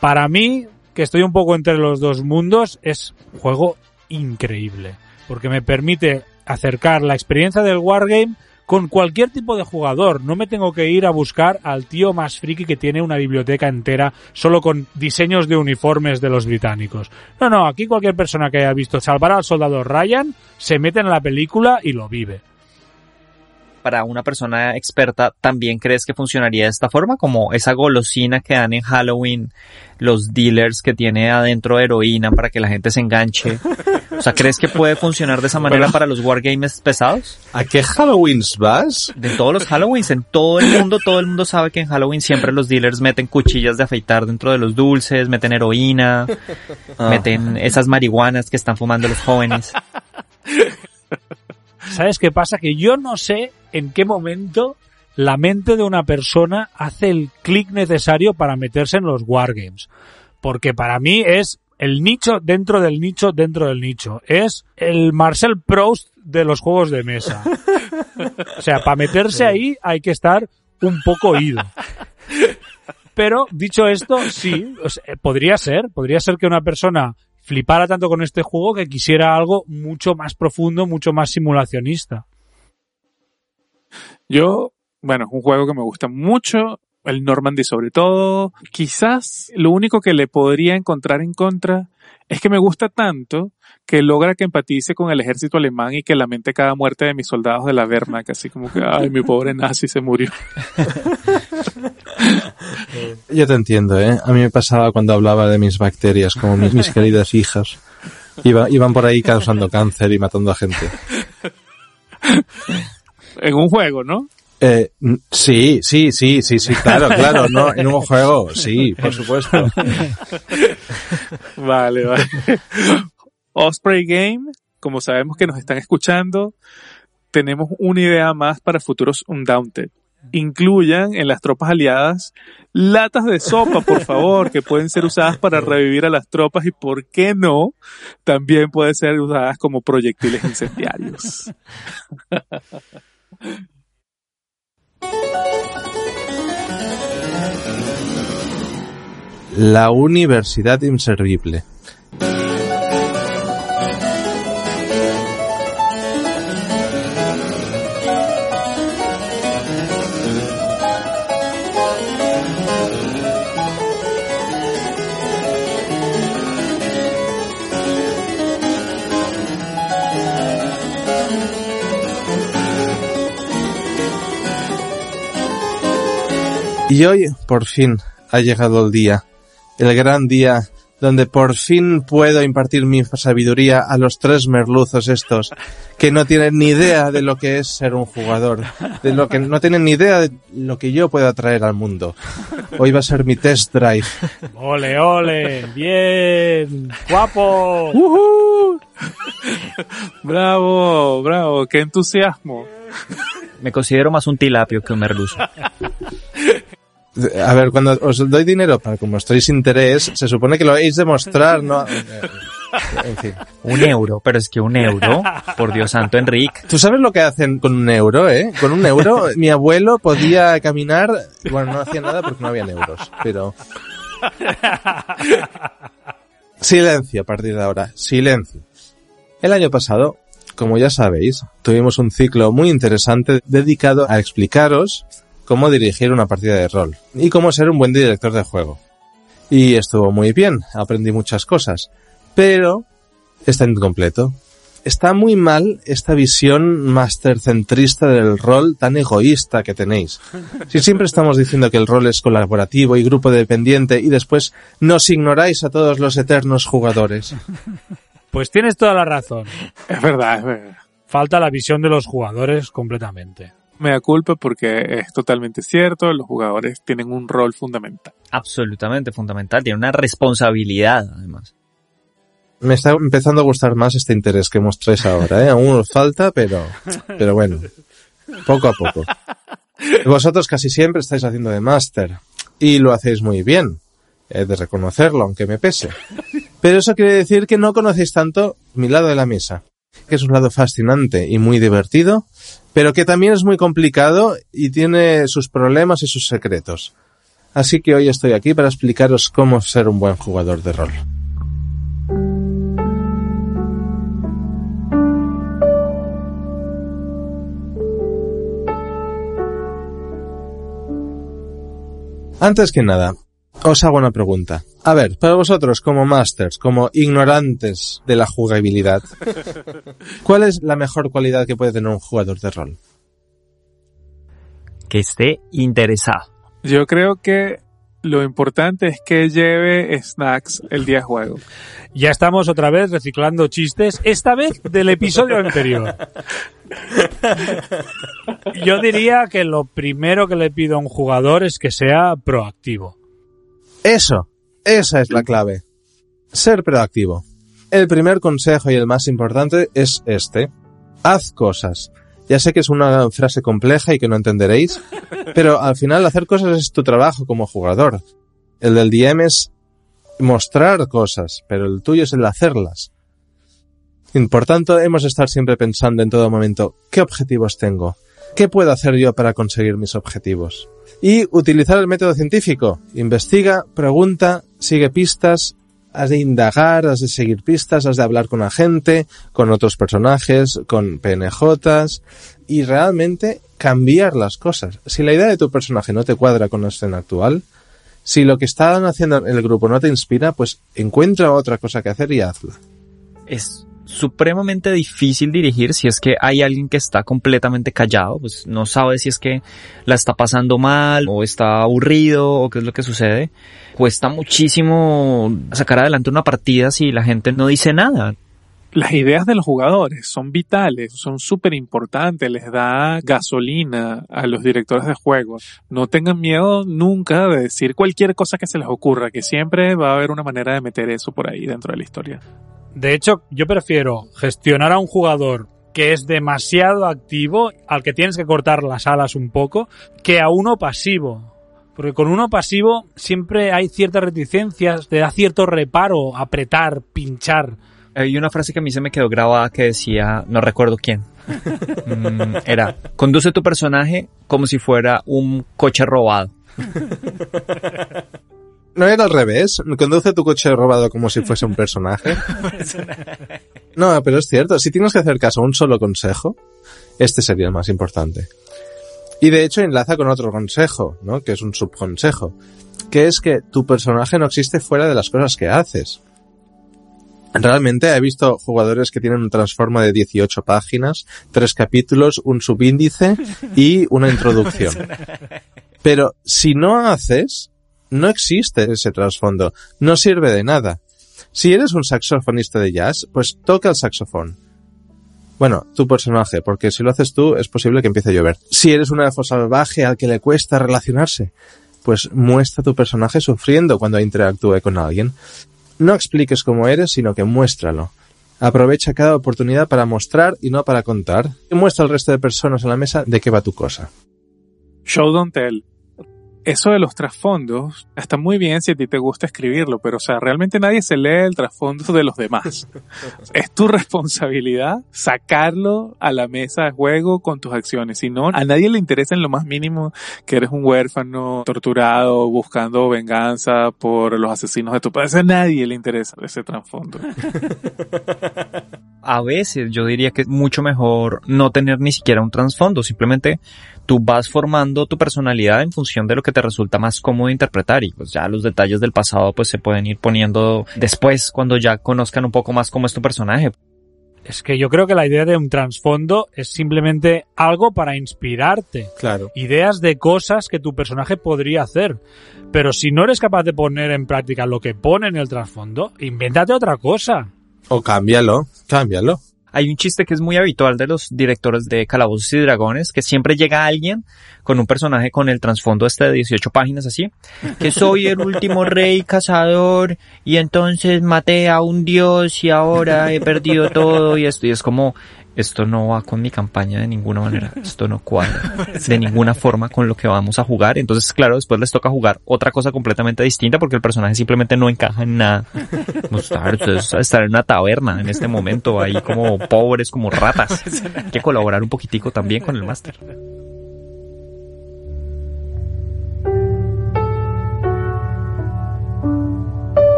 Para mí, que estoy un poco entre los dos mundos, es un juego increíble. Porque me permite acercar la experiencia del Wargame con cualquier tipo de jugador. No me tengo que ir a buscar al tío más friki que tiene una biblioteca entera solo con diseños de uniformes de los británicos. No, no, aquí cualquier persona que haya visto Salvar al Soldado Ryan se mete en la película y lo vive. Para una persona experta, ¿también crees que funcionaría de esta forma? Como esa golosina que dan en Halloween los dealers que tiene adentro heroína para que la gente se enganche. O sea, ¿crees que puede funcionar de esa manera Bueno. para los wargames pesados? ¿A qué Halloweens vas? De todos los Halloweens, en todo el mundo, todo el mundo sabe que en Halloween siempre los dealers meten cuchillas de afeitar dentro de los dulces, meten heroína, meten esas marihuanas que están fumando los jóvenes. ¿Sabes qué pasa? Que yo no sé en qué momento la mente de una persona hace el clic necesario para meterse en los wargames. Porque para mí es el nicho dentro del nicho dentro del nicho. Es el Marcel Proust de los juegos de mesa. O sea, para meterse ahí hay que estar un poco ido. Pero dicho esto, sí, o sea, podría ser, podría ser que una persona flipara tanto con este juego que quisiera algo mucho más profundo, mucho más simulacionista. Yo, bueno, es un juego que me gusta mucho, el Normandy sobre todo. Quizás lo único que le podría encontrar en contra es que me gusta tanto que logra que empatice con el ejército alemán y que lamente cada muerte de mis soldados de la Wehrmacht, así como que, ay, mi pobre nazi se murió. Yo te entiendo, ¿eh? A mí me pasaba cuando hablaba de mis bacterias, como mis, mis queridas hijas. Iba- iban por ahí causando cáncer y matando a gente. En un juego, ¿no? Eh, mm, sí, sí, sí, sí, sí, claro, claro, no, en un juego, sí, por supuesto. Vale, vale. Osprey Game, como sabemos que nos están escuchando, tenemos una idea más para futuros Undaunted. Incluyan en las tropas aliadas latas de sopa, por favor, que pueden ser usadas para revivir a las tropas y, ¿por qué no? También pueden ser usadas como proyectiles incendiarios. La Universidad Inservible. Y hoy, por fin, ha llegado el día, el gran día donde por fin puedo impartir mi sabiduría a los tres merluzos estos que no tienen ni idea de lo que es ser un jugador, de lo que no tienen ni idea de lo que yo puedo traer al mundo. Hoy va a ser mi test drive. Ole, ole, bien, guapo. ¡Uhú! bravo, bravo, qué entusiasmo. Me considero más un tilapio que un merluzo. A ver, cuando os doy dinero para que mostréis interés, se supone que lo habéis de mostrar, ¿no? En fin. Un euro, pero es que un euro, por Dios santo, Enrique. ¿Tú sabes lo que hacen con un euro, eh? Con un euro, mi abuelo podía caminar, bueno, no hacía nada porque no había euros, pero... Silencio a partir de ahora, silencio. El año pasado, como ya sabéis, tuvimos un ciclo muy interesante dedicado a explicaros cómo dirigir una partida de rol y cómo ser un buen director de juego. Y estuvo muy bien, aprendí muchas cosas, pero está incompleto. Está muy mal esta visión mastercentrista del rol tan egoísta que tenéis. Si siempre estamos diciendo que el rol es colaborativo y grupo dependiente y después nos ignoráis a todos los eternos jugadores. Pues tienes toda la razón. Es verdad, es verdad. Falta la visión de los jugadores completamente. Me da culpa porque es totalmente cierto, los jugadores tienen un rol fundamental. Absolutamente fundamental. Tiene una responsabilidad, además. Me está empezando a gustar más este interés que mostráis ahora, ¿eh? Aún os falta, pero, pero bueno, poco a poco. Vosotros casi siempre estáis haciendo de máster y lo hacéis muy bien. He de reconocerlo, aunque me pese. Pero eso quiere decir que no conocéis tanto mi lado de la mesa, que es un lado fascinante y muy divertido, pero que también es muy complicado y tiene sus problemas y sus secretos. Así que hoy estoy aquí para explicaros cómo ser un buen jugador de rol. Antes que nada, os hago una pregunta. A ver, para vosotros como masters, como ignorantes de la jugabilidad, ¿cuál es la mejor cualidad que puede tener un jugador de rol? Que esté interesado. Yo creo que lo importante es que lleve snacks el día de juego. Ya estamos otra vez reciclando chistes, esta vez del episodio anterior. Yo diría que lo primero que le pido a un jugador es que sea proactivo. Eso, esa es la clave. Ser proactivo. El primer consejo y el más importante es este. Haz cosas. Ya sé que es una frase compleja y que no entenderéis, pero al final hacer cosas es tu trabajo como jugador. El del DM es mostrar cosas, pero el tuyo es el hacerlas. Y por tanto, hemos de estar siempre pensando en todo momento, ¿qué objetivos tengo? ¿Qué puedo hacer yo para conseguir mis objetivos? Y utilizar el método científico. Investiga, pregunta, sigue pistas, has de indagar, has de seguir pistas, has de hablar con la gente, con otros personajes, con PNJs y realmente cambiar las cosas. Si la idea de tu personaje no te cuadra con la escena actual, si lo que están haciendo en el grupo no te inspira, pues encuentra otra cosa que hacer y hazla. Es supremamente difícil dirigir si es que hay alguien que está completamente callado, pues no sabe si es que la está pasando mal o está aburrido o qué es lo que sucede. Cuesta muchísimo sacar adelante una partida si la gente no dice nada. Las ideas de los jugadores son vitales, son súper importantes, les da gasolina a los directores de juegos. No tengan miedo nunca de decir cualquier cosa que se les ocurra, que siempre va a haber una manera de meter eso por ahí dentro de la historia. De hecho, yo prefiero gestionar a un jugador que es demasiado activo, al que tienes que cortar las alas un poco, que a uno pasivo. Porque con uno pasivo siempre hay ciertas reticencias, te da cierto reparo apretar, pinchar. Hay una frase que a mí se me quedó grabada que decía, no recuerdo quién. Mm, era, conduce tu personaje como si fuera un coche robado. ¿No era al revés? Conduce tu coche robado como si fuese un personaje. No, pero es cierto. Si tienes que hacer caso a un solo consejo, este sería el más importante. Y de hecho enlaza con otro consejo, ¿no? Que es un subconsejo. Que es que tu personaje no existe fuera de las cosas que haces. Realmente he visto jugadores que tienen un transforma de 18 páginas, tres capítulos, un subíndice y una introducción. Pero si no haces, no existe ese trasfondo, no sirve de nada. Si eres un saxofonista de jazz, pues toca el saxofón. Bueno, tu personaje, porque si lo haces tú es posible que empiece a llover. Si eres un elfo salvaje al que le cuesta relacionarse, pues muestra tu personaje sufriendo cuando interactúe con alguien. No expliques cómo eres, sino que muéstralo. Aprovecha cada oportunidad para mostrar y no para contar. Y muestra al resto de personas en la mesa de qué va tu cosa. Show don't tell eso de los trasfondos está muy bien si a ti te gusta escribirlo, pero o sea, realmente nadie se lee el trasfondo de los demás. es tu responsabilidad sacarlo a la mesa de juego con tus acciones. Si no, a nadie le interesa en lo más mínimo que eres un huérfano torturado buscando venganza por los asesinos de tu padre. A nadie le interesa ese trasfondo. a veces yo diría que es mucho mejor no tener ni siquiera un trasfondo, simplemente tú vas formando tu personalidad en función de lo que te resulta más cómodo interpretar y pues ya los detalles del pasado pues se pueden ir poniendo después cuando ya conozcan un poco más cómo es tu personaje. Es que yo creo que la idea de un trasfondo es simplemente algo para inspirarte. Claro. Ideas de cosas que tu personaje podría hacer. Pero si no eres capaz de poner en práctica lo que pone en el trasfondo, invéntate otra cosa. O cámbialo, cámbialo. Hay un chiste que es muy habitual de los directores de Calabozos y Dragones, que siempre llega alguien con un personaje con el trasfondo este de 18 páginas así, que soy el último rey cazador y entonces maté a un dios y ahora he perdido todo y esto y es como esto no va con mi campaña de ninguna manera, esto no cuadra de ninguna forma con lo que vamos a jugar. Entonces, claro, después les toca jugar otra cosa completamente distinta porque el personaje simplemente no encaja en nada. estar en una taberna en este momento, ahí como pobres, como ratas. Hay que colaborar un poquitico también con el máster.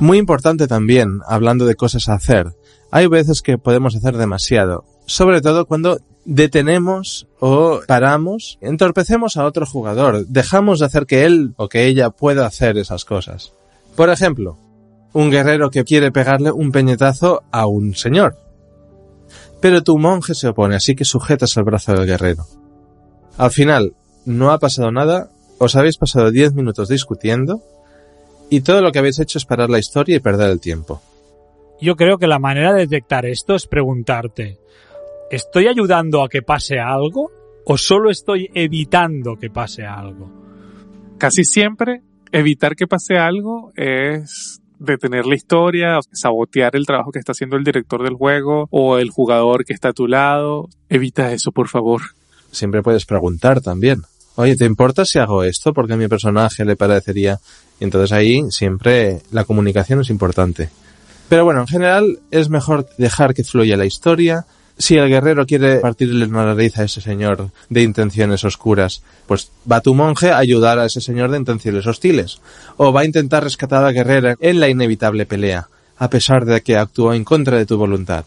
Muy importante también, hablando de cosas a hacer, hay veces que podemos hacer demasiado, sobre todo cuando detenemos o paramos, entorpecemos a otro jugador, dejamos de hacer que él o que ella pueda hacer esas cosas. Por ejemplo, un guerrero que quiere pegarle un peñetazo a un señor. Pero tu monje se opone, así que sujetas el brazo del guerrero. Al final, no ha pasado nada, os habéis pasado 10 minutos discutiendo, y todo lo que habéis hecho es parar la historia y perder el tiempo. Yo creo que la manera de detectar esto es preguntarte, ¿estoy ayudando a que pase algo o solo estoy evitando que pase algo? Casi siempre evitar que pase algo es detener la historia, sabotear el trabajo que está haciendo el director del juego o el jugador que está a tu lado. Evita eso, por favor. Siempre puedes preguntar también. Oye, ¿te importa si hago esto? Porque a mi personaje le parecería entonces ahí siempre la comunicación es importante. Pero bueno, en general es mejor dejar que fluya la historia. Si el guerrero quiere partirle la nariz a ese señor de intenciones oscuras, pues va tu monje a ayudar a ese señor de intenciones hostiles. O va a intentar rescatar a la guerrera en la inevitable pelea, a pesar de que actuó en contra de tu voluntad.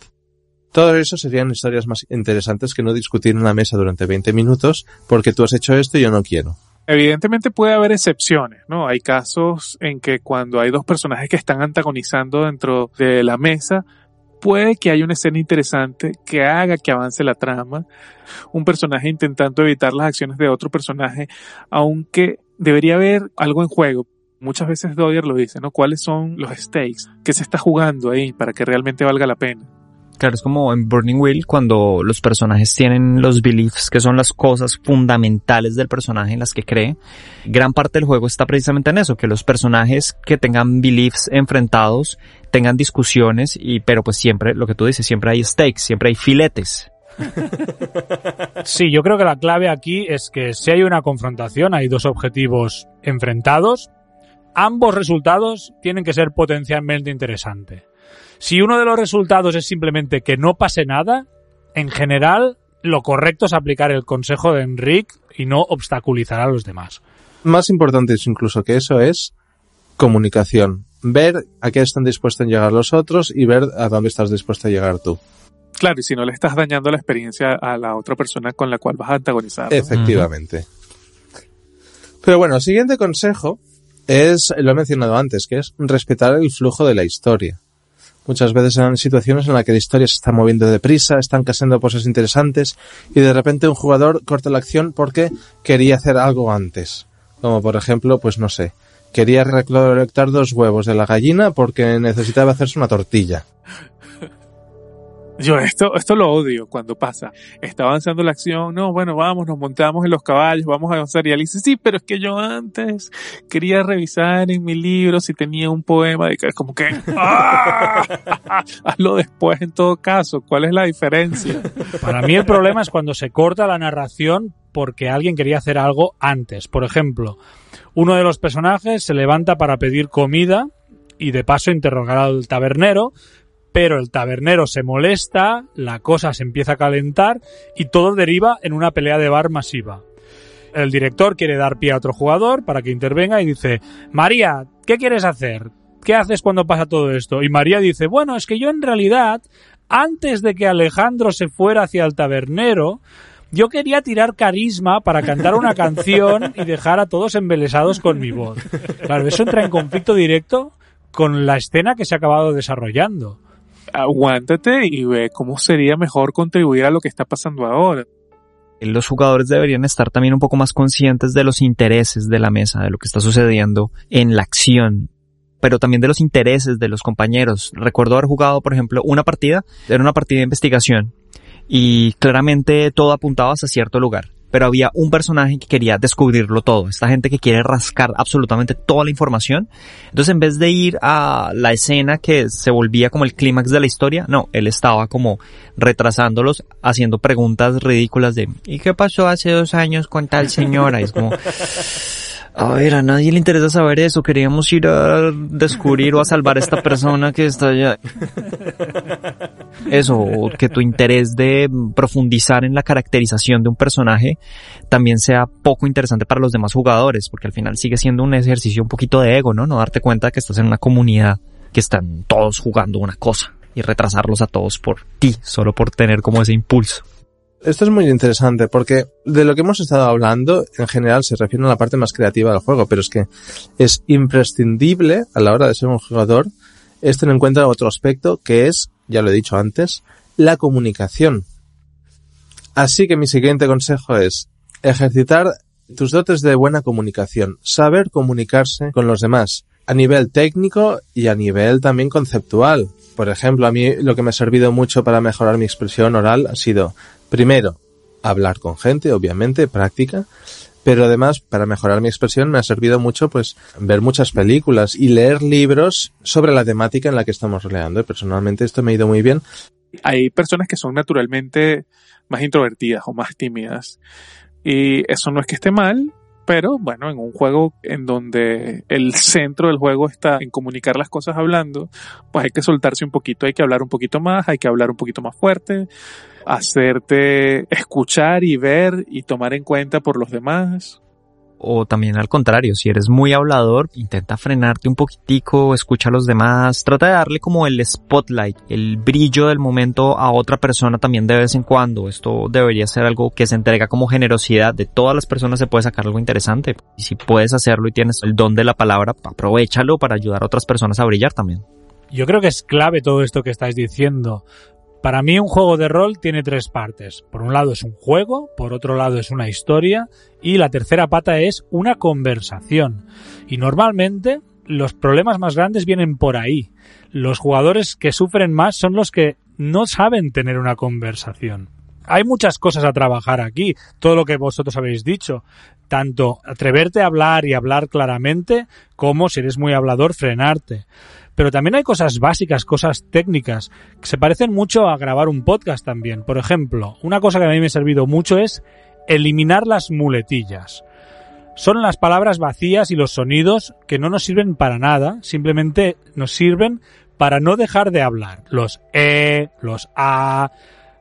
Todo eso serían historias más interesantes que no discutir en la mesa durante 20 minutos porque tú has hecho esto y yo no quiero. Evidentemente puede haber excepciones, ¿no? Hay casos en que cuando hay dos personajes que están antagonizando dentro de la mesa, puede que haya una escena interesante que haga que avance la trama, un personaje intentando evitar las acciones de otro personaje, aunque debería haber algo en juego. Muchas veces Doyer lo dice, ¿no? ¿Cuáles son los stakes que se está jugando ahí para que realmente valga la pena? Claro, es como en Burning Wheel cuando los personajes tienen los beliefs, que son las cosas fundamentales del personaje en las que cree. Gran parte del juego está precisamente en eso, que los personajes que tengan beliefs enfrentados tengan discusiones y, pero pues siempre, lo que tú dices, siempre hay stakes, siempre hay filetes. Sí, yo creo que la clave aquí es que si hay una confrontación, hay dos objetivos enfrentados, ambos resultados tienen que ser potencialmente interesantes. Si uno de los resultados es simplemente que no pase nada, en general lo correcto es aplicar el consejo de Enric y no obstaculizar a los demás. Más importante incluso que eso es comunicación. Ver a qué están dispuestos a llegar los otros y ver a dónde estás dispuesto a llegar tú. Claro, y si no le estás dañando la experiencia a la otra persona con la cual vas a antagonizar. Efectivamente. Pero bueno, el siguiente consejo es, lo he mencionado antes, que es respetar el flujo de la historia. Muchas veces en situaciones en las que la historia se está moviendo deprisa, están casando cosas interesantes y de repente un jugador corta la acción porque quería hacer algo antes. Como por ejemplo, pues no sé, quería recolectar dos huevos de la gallina porque necesitaba hacerse una tortilla. Yo esto, esto lo odio cuando pasa. Está avanzando la acción, no, bueno, vamos, nos montamos en los caballos, vamos a avanzar. Y él dice, sí, pero es que yo antes quería revisar en mi libro si tenía un poema de es como que, ¡ah! hazlo después en todo caso. ¿Cuál es la diferencia? Para mí el problema es cuando se corta la narración porque alguien quería hacer algo antes. Por ejemplo, uno de los personajes se levanta para pedir comida y de paso interrogar al tabernero, pero el tabernero se molesta, la cosa se empieza a calentar y todo deriva en una pelea de bar masiva. El director quiere dar pie a otro jugador para que intervenga y dice, María, ¿qué quieres hacer? ¿Qué haces cuando pasa todo esto? Y María dice, bueno, es que yo en realidad, antes de que Alejandro se fuera hacia el tabernero, yo quería tirar carisma para cantar una canción y dejar a todos embelesados con mi voz. Claro, eso entra en conflicto directo con la escena que se ha acabado desarrollando aguántate y ve cómo sería mejor contribuir a lo que está pasando ahora. Los jugadores deberían estar también un poco más conscientes de los intereses de la mesa, de lo que está sucediendo en la acción, pero también de los intereses de los compañeros. Recuerdo haber jugado, por ejemplo, una partida, era una partida de investigación, y claramente todo apuntaba hacia cierto lugar pero había un personaje que quería descubrirlo todo, esta gente que quiere rascar absolutamente toda la información. Entonces en vez de ir a la escena que se volvía como el clímax de la historia, no, él estaba como retrasándolos, haciendo preguntas ridículas de ¿y qué pasó hace dos años con tal señora? Es como a ver, a nadie le interesa saber eso. Queríamos ir a descubrir o a salvar a esta persona que está allá. Eso, que tu interés de profundizar en la caracterización de un personaje también sea poco interesante para los demás jugadores, porque al final sigue siendo un ejercicio un poquito de ego, ¿no? No darte cuenta que estás en una comunidad que están todos jugando una cosa y retrasarlos a todos por ti, solo por tener como ese impulso. Esto es muy interesante porque de lo que hemos estado hablando en general se refiere a la parte más creativa del juego, pero es que es imprescindible a la hora de ser un jugador es tener en cuenta otro aspecto que es, ya lo he dicho antes, la comunicación. Así que mi siguiente consejo es ejercitar tus dotes de buena comunicación, saber comunicarse con los demás a nivel técnico y a nivel también conceptual. Por ejemplo, a mí lo que me ha servido mucho para mejorar mi expresión oral ha sido Primero, hablar con gente, obviamente, práctica, pero además para mejorar mi expresión me ha servido mucho pues ver muchas películas y leer libros sobre la temática en la que estamos roleando. Personalmente esto me ha ido muy bien. Hay personas que son naturalmente más introvertidas o más tímidas y eso no es que esté mal, pero bueno, en un juego en donde el centro del juego está en comunicar las cosas hablando, pues hay que soltarse un poquito, hay que hablar un poquito más, hay que hablar un poquito más fuerte, hacerte escuchar y ver y tomar en cuenta por los demás. O también al contrario, si eres muy hablador, intenta frenarte un poquitico, escucha a los demás, trata de darle como el spotlight, el brillo del momento a otra persona también de vez en cuando. Esto debería ser algo que se entrega como generosidad. De todas las personas se puede sacar algo interesante. Y si puedes hacerlo y tienes el don de la palabra, aprovechalo para ayudar a otras personas a brillar también. Yo creo que es clave todo esto que estáis diciendo. Para mí un juego de rol tiene tres partes. Por un lado es un juego, por otro lado es una historia y la tercera pata es una conversación. Y normalmente los problemas más grandes vienen por ahí. Los jugadores que sufren más son los que no saben tener una conversación. Hay muchas cosas a trabajar aquí, todo lo que vosotros habéis dicho, tanto atreverte a hablar y hablar claramente, como si eres muy hablador, frenarte. Pero también hay cosas básicas, cosas técnicas, que se parecen mucho a grabar un podcast también. Por ejemplo, una cosa que a mí me ha servido mucho es eliminar las muletillas. Son las palabras vacías y los sonidos que no nos sirven para nada, simplemente nos sirven para no dejar de hablar. Los E, los A,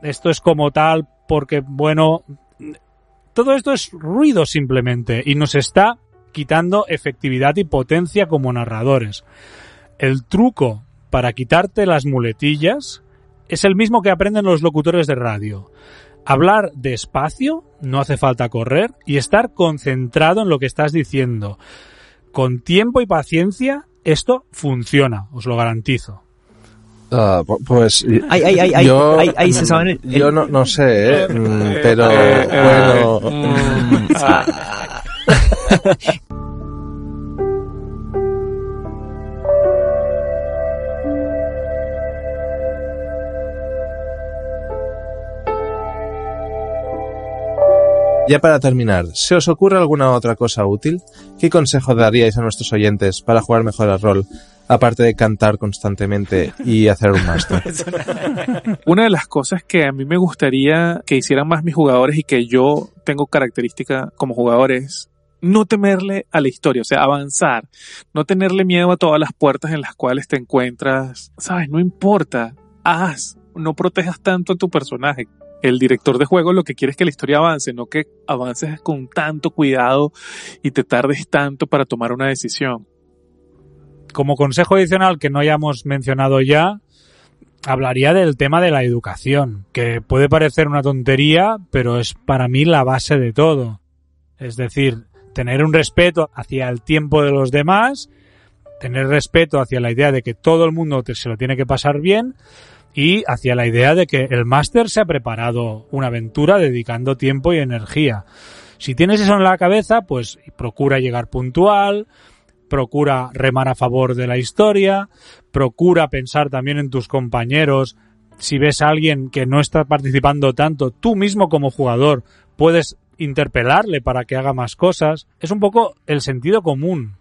esto es como tal porque, bueno, todo esto es ruido simplemente y nos está quitando efectividad y potencia como narradores. El truco para quitarte las muletillas es el mismo que aprenden los locutores de radio. Hablar despacio, no hace falta correr, y estar concentrado en lo que estás diciendo. Con tiempo y paciencia, esto funciona, os lo garantizo. Uh, pues ay, ay, ay, yo, ay, ay, se saben el, yo no, no sé, ¿eh? mm, pero bueno. Ya para terminar, ¿se os ocurre alguna otra cosa útil? ¿Qué consejo daríais a nuestros oyentes para jugar mejor al rol? Aparte de cantar constantemente y hacer un máster. Una de las cosas que a mí me gustaría que hicieran más mis jugadores y que yo tengo característica como jugador es no temerle a la historia, o sea, avanzar, no tenerle miedo a todas las puertas en las cuales te encuentras, sabes, no importa, haz, no protejas tanto a tu personaje. El director de juego lo que quiere es que la historia avance, no que avances con tanto cuidado y te tardes tanto para tomar una decisión. Como consejo adicional que no hayamos mencionado ya, hablaría del tema de la educación, que puede parecer una tontería, pero es para mí la base de todo. Es decir, tener un respeto hacia el tiempo de los demás, tener respeto hacia la idea de que todo el mundo se lo tiene que pasar bien y hacia la idea de que el máster se ha preparado una aventura dedicando tiempo y energía. Si tienes eso en la cabeza, pues procura llegar puntual, procura remar a favor de la historia, procura pensar también en tus compañeros. Si ves a alguien que no está participando tanto, tú mismo como jugador puedes interpelarle para que haga más cosas. Es un poco el sentido común.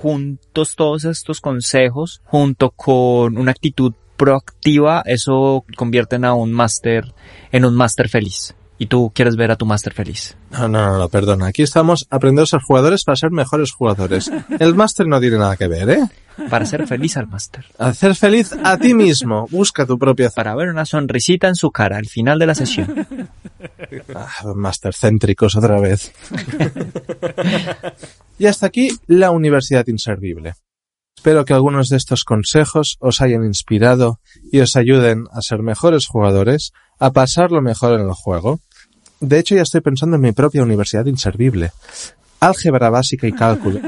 Juntos todos estos consejos, junto con una actitud proactiva, eso convierte a un máster en un máster feliz. Y tú quieres ver a tu máster feliz. No, no, no, no, perdona. Aquí estamos aprendiendo a ser jugadores para ser mejores jugadores. El máster no tiene nada que ver, ¿eh? Para ser feliz al máster. Hacer feliz a ti mismo. Busca tu propia... Para ver una sonrisita en su cara al final de la sesión. Ah, máster céntricos otra vez. y hasta aquí la Universidad Inservible. Espero que algunos de estos consejos os hayan inspirado y os ayuden a ser mejores jugadores, a pasarlo mejor en el juego. De hecho, ya estoy pensando en mi propia universidad inservible. Álgebra básica y cálculo.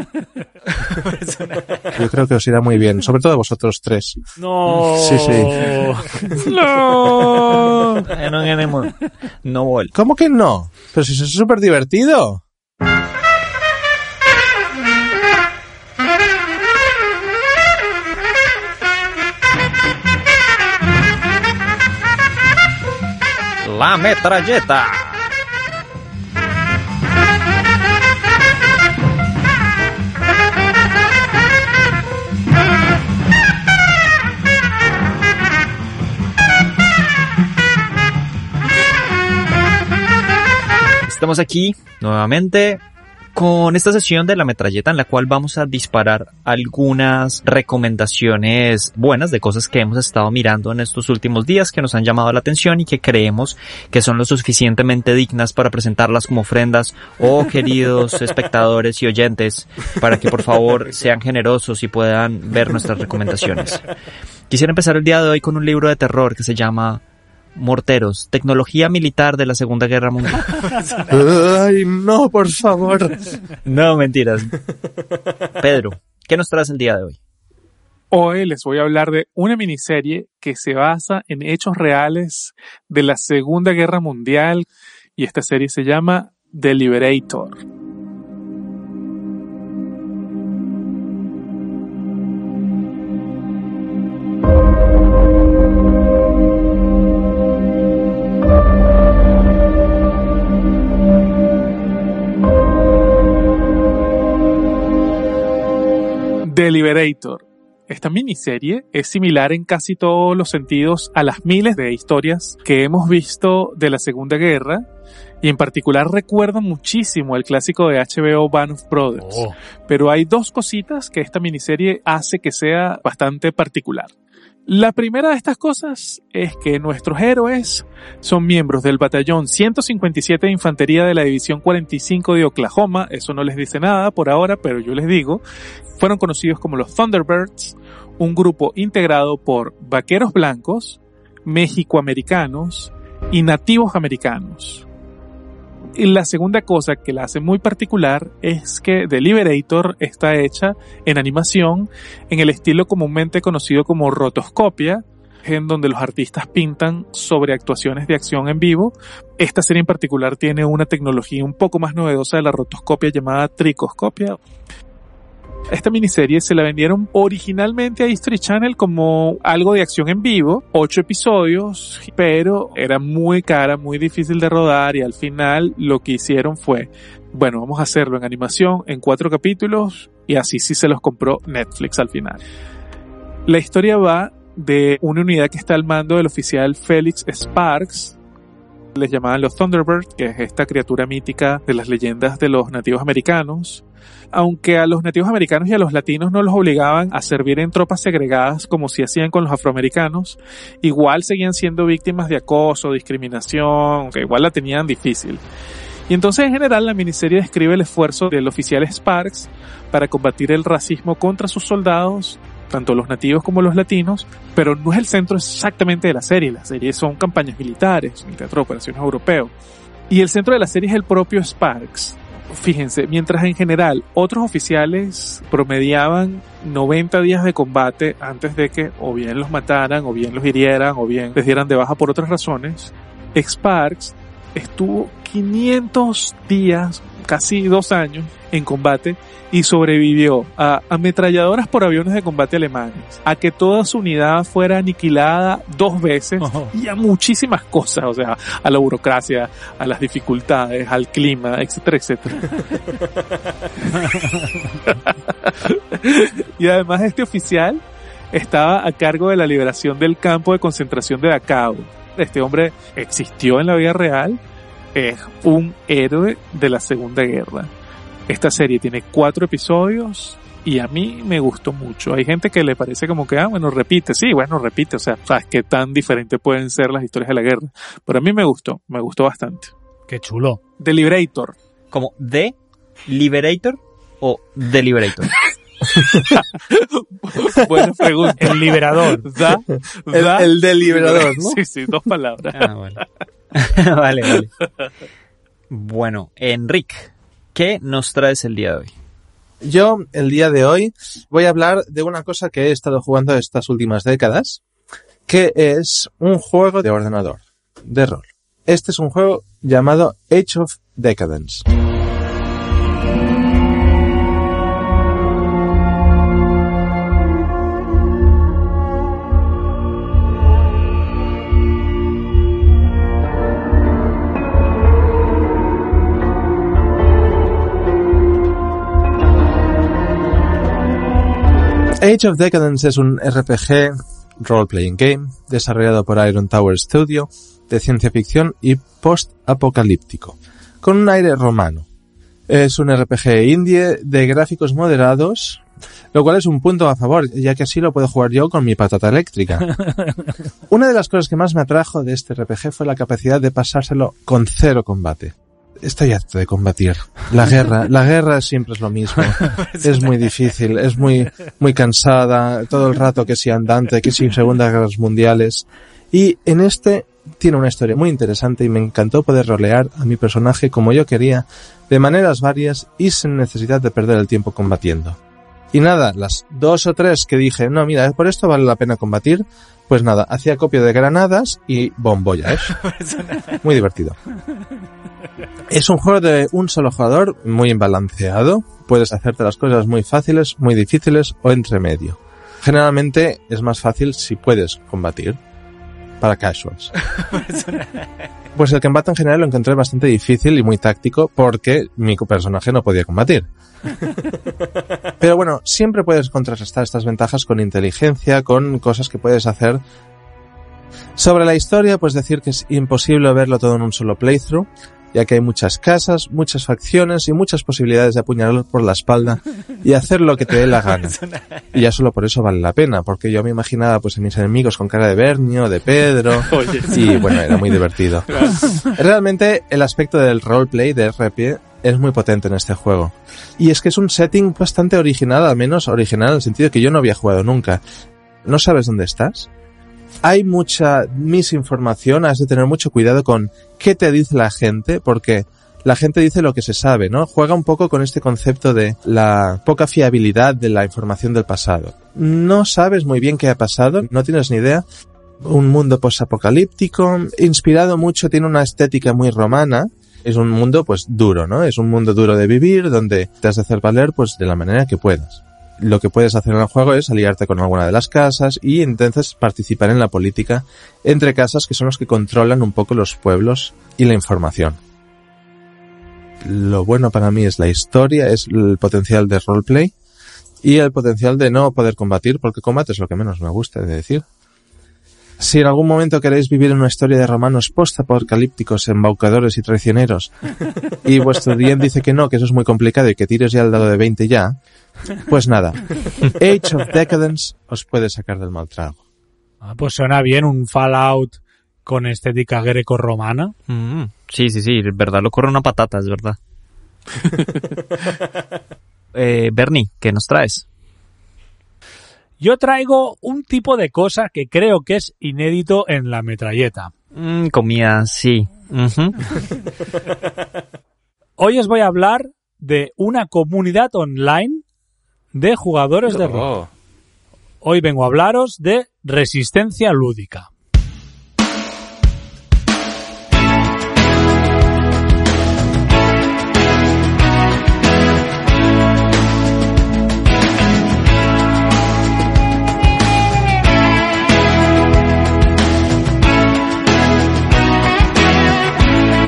Yo creo que os irá muy bien, sobre todo a vosotros tres. No. Sí, sí. No. Eh, no. No vol. ¿Cómo que no? Pero si eso es súper divertido. La metralleta. Estamos aquí nuevamente con esta sesión de la metralleta en la cual vamos a disparar algunas recomendaciones buenas de cosas que hemos estado mirando en estos últimos días que nos han llamado la atención y que creemos que son lo suficientemente dignas para presentarlas como ofrendas o queridos espectadores y oyentes para que por favor sean generosos y puedan ver nuestras recomendaciones. Quisiera empezar el día de hoy con un libro de terror que se llama Morteros, tecnología militar de la Segunda Guerra Mundial. Ay, no, por favor. No, mentiras. Pedro, ¿qué nos traes el día de hoy? Hoy les voy a hablar de una miniserie que se basa en hechos reales de la Segunda Guerra Mundial y esta serie se llama The Liberator. Liberator. Esta miniserie es similar en casi todos los sentidos a las miles de historias que hemos visto de la Segunda Guerra y en particular recuerdo muchísimo el clásico de HBO Band of Brothers. Oh. Pero hay dos cositas que esta miniserie hace que sea bastante particular. La primera de estas cosas es que nuestros héroes son miembros del batallón 157 de infantería de la división 45 de Oklahoma, eso no les dice nada por ahora, pero yo les digo, fueron conocidos como los Thunderbirds, un grupo integrado por vaqueros blancos, mexicoamericanos y nativos americanos. Y la segunda cosa que la hace muy particular es que The Liberator está hecha en animación en el estilo comúnmente conocido como rotoscopia, en donde los artistas pintan sobre actuaciones de acción en vivo. Esta serie en particular tiene una tecnología un poco más novedosa de la rotoscopia llamada tricoscopia. Esta miniserie se la vendieron originalmente a History Channel como algo de acción en vivo, ocho episodios, pero era muy cara, muy difícil de rodar y al final lo que hicieron fue, bueno, vamos a hacerlo en animación en cuatro capítulos y así sí se los compró Netflix al final. La historia va de una unidad que está al mando del oficial Felix Sparks, les llamaban los Thunderbirds, que es esta criatura mítica de las leyendas de los nativos americanos. Aunque a los nativos americanos y a los latinos no los obligaban a servir en tropas segregadas como si hacían con los afroamericanos, igual seguían siendo víctimas de acoso, discriminación, que igual la tenían difícil. Y entonces en general la miniserie describe el esfuerzo del oficial Sparks para combatir el racismo contra sus soldados tanto los nativos como los latinos, pero no es el centro exactamente de la serie. La serie son campañas militares, un teatro de operaciones europeo. Y el centro de la serie es el propio Sparks. Fíjense, mientras en general otros oficiales promediaban 90 días de combate antes de que o bien los mataran, o bien los hirieran, o bien les dieran de baja por otras razones, Sparks estuvo 500 días, casi dos años, en combate y sobrevivió a ametralladoras por aviones de combate alemanes, a que toda su unidad fuera aniquilada dos veces y a muchísimas cosas, o sea, a la burocracia, a las dificultades, al clima, etcétera, etcétera. y además este oficial estaba a cargo de la liberación del campo de concentración de Dachau. Este hombre existió en la vida real, es un héroe de la Segunda Guerra. Esta serie tiene cuatro episodios y a mí me gustó mucho. Hay gente que le parece como que, ah, bueno, repite. Sí, bueno, repite. O sea, ¿sabes qué tan diferentes pueden ser las historias de la guerra? Pero a mí me gustó, me gustó bastante. Qué chulo. The Liberator. ¿Como The Liberator o The Liberator? Buena pregunta. El liberador. Da, El, da- el del liberador, ¿no? Sí, sí, dos palabras. Ah, vale. vale, vale. Bueno, Enrique, ¿qué nos traes el día de hoy? Yo, el día de hoy, voy a hablar de una cosa que he estado jugando estas últimas décadas, que es un juego de ordenador, de rol. Este es un juego llamado Age of Decadence. Age of Decadence es un RPG role-playing game desarrollado por Iron Tower Studio de ciencia ficción y post-apocalíptico, con un aire romano. Es un RPG indie de gráficos moderados, lo cual es un punto a favor, ya que así lo puedo jugar yo con mi patata eléctrica. Una de las cosas que más me atrajo de este RPG fue la capacidad de pasárselo con cero combate. Estoy harto de combatir. La guerra, la guerra siempre es lo mismo. Es muy difícil, es muy, muy cansada, todo el rato que si andante, que si segundas guerras mundiales. Y en este tiene una historia muy interesante y me encantó poder rolear a mi personaje como yo quería, de maneras varias y sin necesidad de perder el tiempo combatiendo. Y nada, las dos o tres que dije, no, mira, por esto vale la pena combatir, pues nada, hacía copio de granadas y bomboyas. Muy divertido. Es un juego de un solo jugador, muy imbalanceado. Puedes hacerte las cosas muy fáciles, muy difíciles o entre medio. Generalmente es más fácil si puedes combatir. Para casuals. Pues el combate en general lo encontré bastante difícil y muy táctico porque mi personaje no podía combatir. Pero bueno, siempre puedes contrarrestar estas ventajas con inteligencia, con cosas que puedes hacer. Sobre la historia, pues decir que es imposible verlo todo en un solo playthrough, ya que hay muchas casas, muchas facciones y muchas posibilidades de apuñalar por la espalda y hacer lo que te dé la gana. Y ya solo por eso vale la pena, porque yo me imaginaba pues a mis enemigos con cara de Bernio, de Pedro, y bueno, era muy divertido. Realmente el aspecto del roleplay de RP es muy potente en este juego. Y es que es un setting bastante original, al menos original en el sentido que yo no había jugado nunca. No sabes dónde estás. Hay mucha misinformación, has de tener mucho cuidado con qué te dice la gente, porque la gente dice lo que se sabe, ¿no? Juega un poco con este concepto de la poca fiabilidad de la información del pasado. No sabes muy bien qué ha pasado, no tienes ni idea, un mundo posapocalíptico, inspirado mucho, tiene una estética muy romana. Es un mundo pues duro, ¿no? Es un mundo duro de vivir donde te has de hacer valer pues de la manera que puedas. Lo que puedes hacer en el juego es aliarte con alguna de las casas y entonces participar en la política entre casas que son los que controlan un poco los pueblos y la información. Lo bueno para mí es la historia, es el potencial de roleplay y el potencial de no poder combatir, porque combate es lo que menos me gusta de decir. Si en algún momento queréis vivir una historia de romanos post-apocalípticos, embaucadores y traicioneros, y vuestro DM dice que no, que eso es muy complicado y que tires ya al dado de 20 ya, pues nada. Age of Decadence os puede sacar del mal trago. Ah, pues suena bien un Fallout con estética greco-romana. Mm, sí, sí, sí, verdad, lo corre una patata, es verdad. eh, Bernie, ¿qué nos traes? Yo traigo un tipo de cosa que creo que es inédito en la metralleta. Mm, comida, sí. Hoy os voy a hablar de una comunidad online de jugadores de rol. Oh. Hoy vengo a hablaros de resistencia lúdica.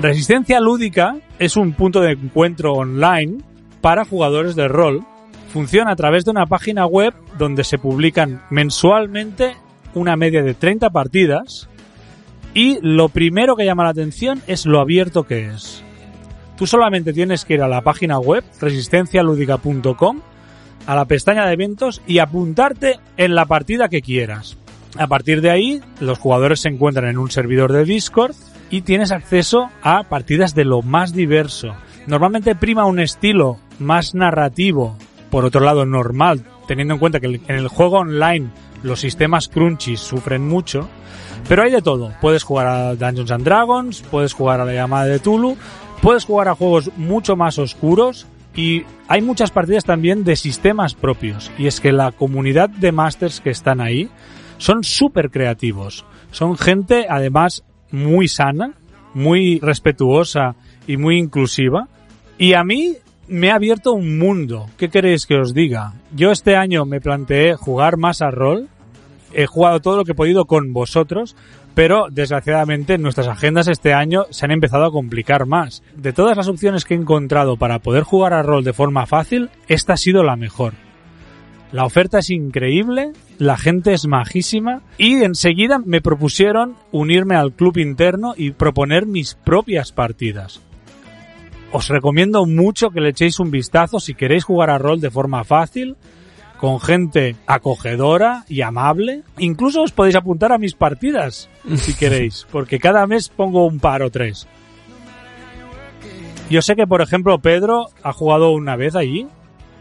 Resistencia lúdica es un punto de encuentro online para jugadores de rol. Funciona a través de una página web donde se publican mensualmente una media de 30 partidas y lo primero que llama la atención es lo abierto que es. Tú solamente tienes que ir a la página web resistencialúdica.com, a la pestaña de eventos y apuntarte en la partida que quieras. A partir de ahí, los jugadores se encuentran en un servidor de Discord y tienes acceso a partidas de lo más diverso. Normalmente prima un estilo más narrativo, por otro lado normal, teniendo en cuenta que en el juego online los sistemas crunchy sufren mucho, pero hay de todo. Puedes jugar a Dungeons and Dragons, puedes jugar a la llamada de Tulu, puedes jugar a juegos mucho más oscuros y hay muchas partidas también de sistemas propios. Y es que la comunidad de masters que están ahí son súper creativos. Son gente, además, muy sana, muy respetuosa y muy inclusiva. Y a mí me ha abierto un mundo. ¿Qué queréis que os diga? Yo este año me planteé jugar más a rol. He jugado todo lo que he podido con vosotros, pero desgraciadamente nuestras agendas este año se han empezado a complicar más. De todas las opciones que he encontrado para poder jugar a rol de forma fácil, esta ha sido la mejor. La oferta es increíble, la gente es majísima y enseguida me propusieron unirme al club interno y proponer mis propias partidas. Os recomiendo mucho que le echéis un vistazo si queréis jugar a rol de forma fácil, con gente acogedora y amable. Incluso os podéis apuntar a mis partidas si queréis, porque cada mes pongo un par o tres. Yo sé que, por ejemplo, Pedro ha jugado una vez allí.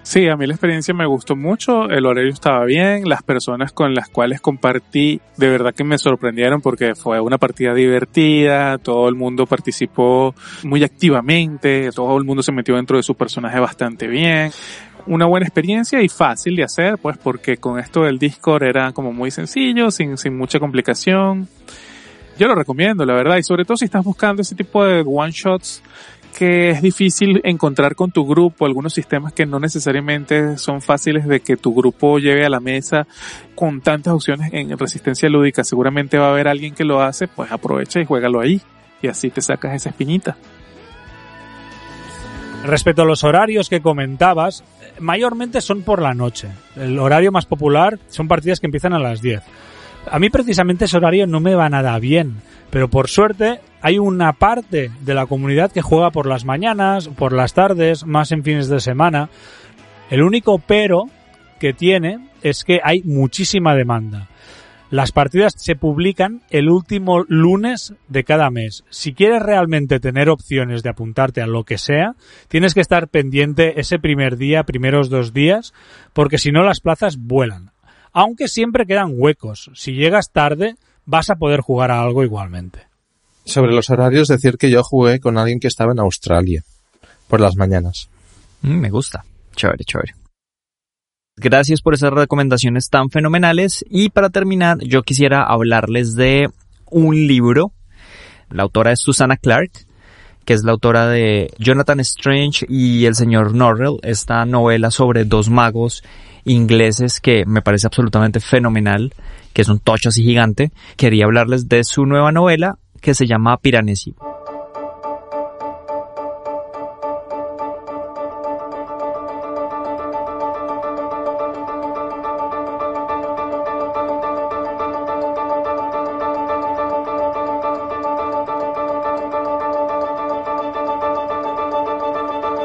Sí, a mí la experiencia me gustó mucho, el horario estaba bien, las personas con las cuales compartí de verdad que me sorprendieron porque fue una partida divertida, todo el mundo participó muy activamente, todo el mundo se metió dentro de su personaje bastante bien. Una buena experiencia y fácil de hacer, pues porque con esto del Discord era como muy sencillo, sin, sin mucha complicación. Yo lo recomiendo, la verdad, y sobre todo si estás buscando ese tipo de one shots que es difícil encontrar con tu grupo, algunos sistemas que no necesariamente son fáciles de que tu grupo lleve a la mesa con tantas opciones en resistencia lúdica. Seguramente va a haber alguien que lo hace, pues aprovecha y juégalo ahí. Y así te sacas esa espinita. Respecto a los horarios que comentabas, mayormente son por la noche. El horario más popular son partidas que empiezan a las 10. A mí precisamente ese horario no me va nada bien, pero por suerte hay una parte de la comunidad que juega por las mañanas, por las tardes, más en fines de semana. El único pero que tiene es que hay muchísima demanda. Las partidas se publican el último lunes de cada mes. Si quieres realmente tener opciones de apuntarte a lo que sea, tienes que estar pendiente ese primer día, primeros dos días, porque si no las plazas vuelan. Aunque siempre quedan huecos. Si llegas tarde, vas a poder jugar a algo igualmente. Sobre los horarios, decir que yo jugué con alguien que estaba en Australia por las mañanas. Mm, me gusta. Chévere, chévere. Gracias por esas recomendaciones tan fenomenales. Y para terminar, yo quisiera hablarles de un libro. La autora es Susana Clark, que es la autora de Jonathan Strange y el señor Norrell, esta novela sobre dos magos ingleses que me parece absolutamente fenomenal, que es un tocho así gigante. Quería hablarles de su nueva novela que se llama Piranesi.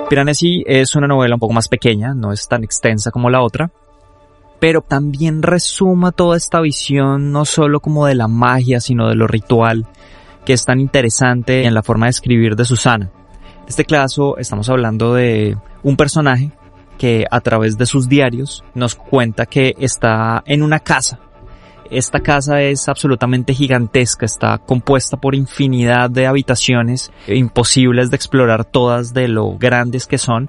Piranesi es una novela un poco más pequeña, no es tan extensa como la otra, pero también resuma toda esta visión no solo como de la magia, sino de lo ritual, que es tan interesante en la forma de escribir de Susana. Este caso estamos hablando de un personaje que a través de sus diarios nos cuenta que está en una casa esta casa es absolutamente gigantesca, está compuesta por infinidad de habitaciones imposibles de explorar todas de lo grandes que son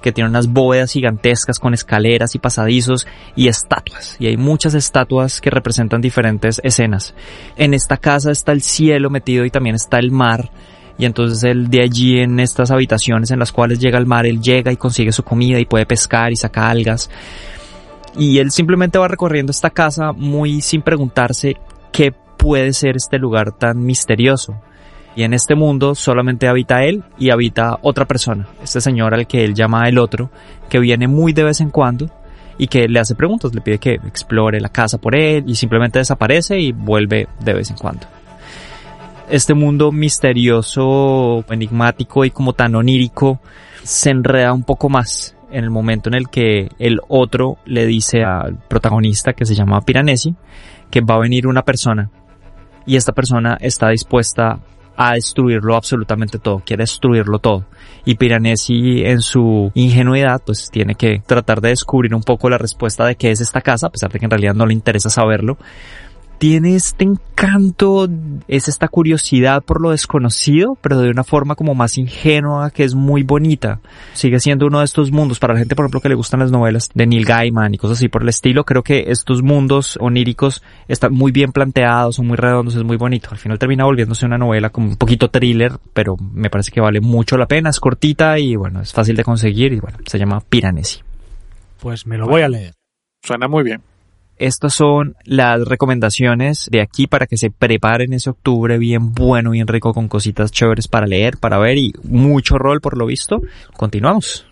que tiene unas bóvedas gigantescas con escaleras y pasadizos y estatuas. Y hay muchas estatuas que representan diferentes escenas. En esta casa está el cielo metido y también está el mar. Y entonces él de allí en estas habitaciones en las cuales llega el mar, él llega y consigue su comida y puede pescar y saca algas. Y él simplemente va recorriendo esta casa muy sin preguntarse qué puede ser este lugar tan misterioso. Y en este mundo solamente habita él y habita otra persona, este señor al que él llama el otro, que viene muy de vez en cuando y que le hace preguntas, le pide que explore la casa por él y simplemente desaparece y vuelve de vez en cuando. Este mundo misterioso, enigmático y como tan onírico se enreda un poco más en el momento en el que el otro le dice al protagonista que se llama Piranesi que va a venir una persona y esta persona está dispuesta a destruirlo absolutamente todo, quiere destruirlo todo. Y Piranesi en su ingenuidad pues tiene que tratar de descubrir un poco la respuesta de qué es esta casa, a pesar de que en realidad no le interesa saberlo, tiene este encanto, es esta curiosidad por lo desconocido, pero de una forma como más ingenua que es muy bonita. Sigue siendo uno de estos mundos, para la gente por ejemplo que le gustan las novelas de Neil Gaiman y cosas así por el estilo, creo que estos mundos oníricos están muy bien planteados, son muy redondos, es muy bonito. Al final termina volviéndose una novela como un poquito thriller, pero me parece que vale mucho la pena, es cortita y bueno, es fácil de conseguir y bueno, se llama Piranesi. Pues me lo voy a leer. Suena muy bien. Estas son las recomendaciones de aquí para que se preparen ese octubre bien bueno, bien rico con cositas chéveres para leer, para ver y mucho rol por lo visto. Continuamos.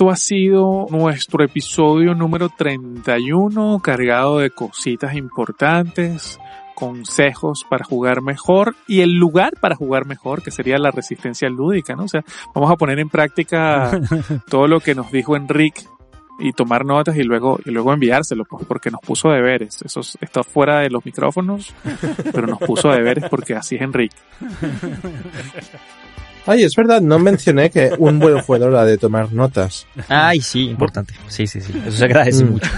Esto ha sido nuestro episodio número 31, cargado de cositas importantes, consejos para jugar mejor y el lugar para jugar mejor, que sería la resistencia lúdica, ¿no? O sea, vamos a poner en práctica todo lo que nos dijo Enrique y tomar notas y luego y luego enviárselo pues, porque nos puso deberes eso está fuera de los micrófonos pero nos puso deberes porque así es Enrique Ay, es verdad, no mencioné que un buen jugador ha de tomar notas. Ay, sí, importante. Sí, sí, sí. Eso se agradece Mm. mucho.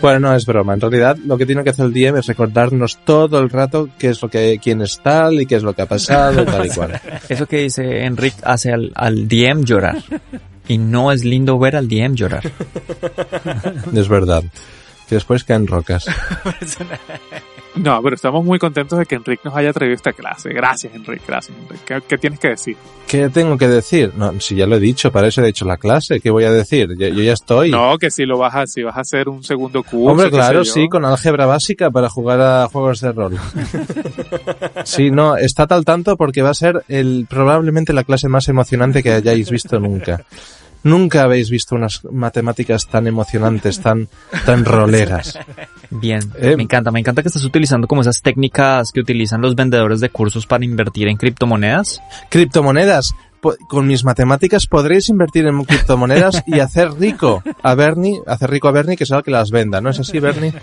Bueno, no es broma. En realidad, lo que tiene que hacer el DM es recordarnos todo el rato qué es lo que, quién es tal y qué es lo que ha pasado, tal y cual. Eso que dice Enric hace al, al DM llorar. Y no es lindo ver al DM llorar. Es verdad. Que después caen rocas. no pero estamos muy contentos de que Enrique nos haya traído esta clase gracias Enrique gracias Enrique ¿Qué, qué tienes que decir? ¿Qué tengo que decir? No, si ya lo he dicho, para eso he hecho la clase. ¿Qué voy a decir? Yo, yo ya estoy. no que si lo vas a si vas a hacer un segundo curso Hombre, claro, sé yo. sí, con álgebra básica para jugar a juegos de rol. Sí, no, estad al tanto porque va a ser el, probablemente la clase más emocionante que hayáis visto nunca. Nunca habéis visto unas matemáticas tan emocionantes, tan, tan roleras. Bien, Eh. me encanta, me encanta que estás utilizando como esas técnicas que utilizan los vendedores de cursos para invertir en criptomonedas. Criptomonedas. Con mis matemáticas podréis invertir en criptomonedas y hacer rico a Bernie, hacer rico a Bernie que sea el que las venda, ¿no es así, Bernie?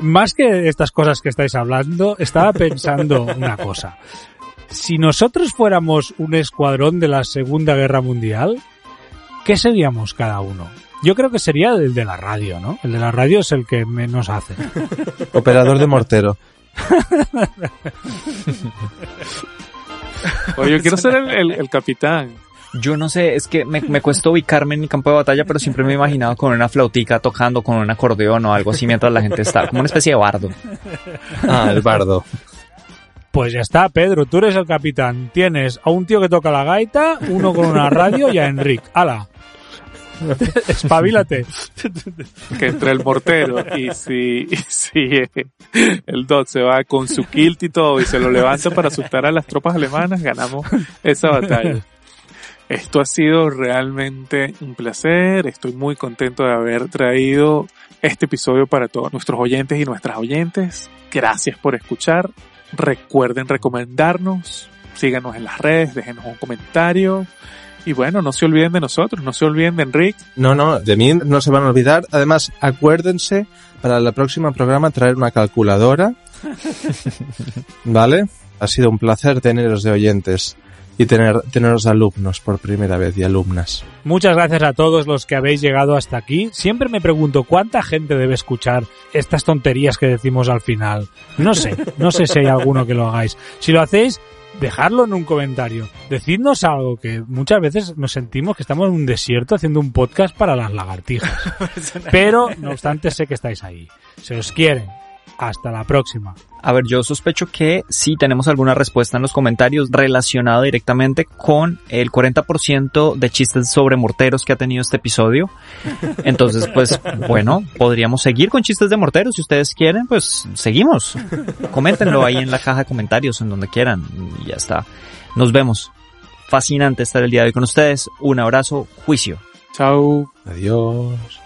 Más que estas cosas que estáis hablando, estaba pensando una cosa. si nosotros fuéramos un escuadrón de la Segunda Guerra Mundial, ¿qué seríamos cada uno? Yo creo que sería el de la radio, ¿no? El de la radio es el que menos hace. Operador de mortero. Oye, yo quiero ser el, el- el capitán. Yo no sé, es que me, me cuesta ubicarme en mi campo de batalla, pero siempre me he imaginado con una flautica tocando con un acordeón o algo así mientras la gente está, como una especie de bardo. Ah, el bardo. Pues ya está, Pedro, tú eres el capitán. Tienes a un tío que toca la gaita, uno con una radio y a Enric. ¡Hala! Espabilate. que entre el mortero y si, y si eh, el Dot se va con su kilt y todo y se lo levanta para asustar a las tropas alemanas, ganamos esa batalla. Esto ha sido realmente un placer. Estoy muy contento de haber traído este episodio para todos nuestros oyentes y nuestras oyentes. Gracias por escuchar. Recuerden recomendarnos. Síganos en las redes, déjenos un comentario. Y bueno, no se olviden de nosotros, no se olviden de Enrique. No, no, de mí no se van a olvidar. Además, acuérdense para el próximo programa traer una calculadora. ¿Vale? Ha sido un placer teneros de oyentes y tener, teneros de alumnos por primera vez y alumnas. Muchas gracias a todos los que habéis llegado hasta aquí. Siempre me pregunto cuánta gente debe escuchar estas tonterías que decimos al final. No sé, no sé si hay alguno que lo hagáis. Si lo hacéis, dejadlo en un comentario. Decidnos algo que muchas veces nos sentimos que estamos en un desierto haciendo un podcast para las lagartijas. Pero, no obstante, sé que estáis ahí. Se os quiere. Hasta la próxima. A ver, yo sospecho que sí tenemos alguna respuesta en los comentarios relacionada directamente con el 40% de chistes sobre morteros que ha tenido este episodio. Entonces, pues, bueno, podríamos seguir con chistes de morteros. Si ustedes quieren, pues seguimos. Coméntenlo ahí en la caja de comentarios, en donde quieran. Y ya está. Nos vemos. Fascinante estar el día de hoy con ustedes. Un abrazo, juicio. Chao. Adiós.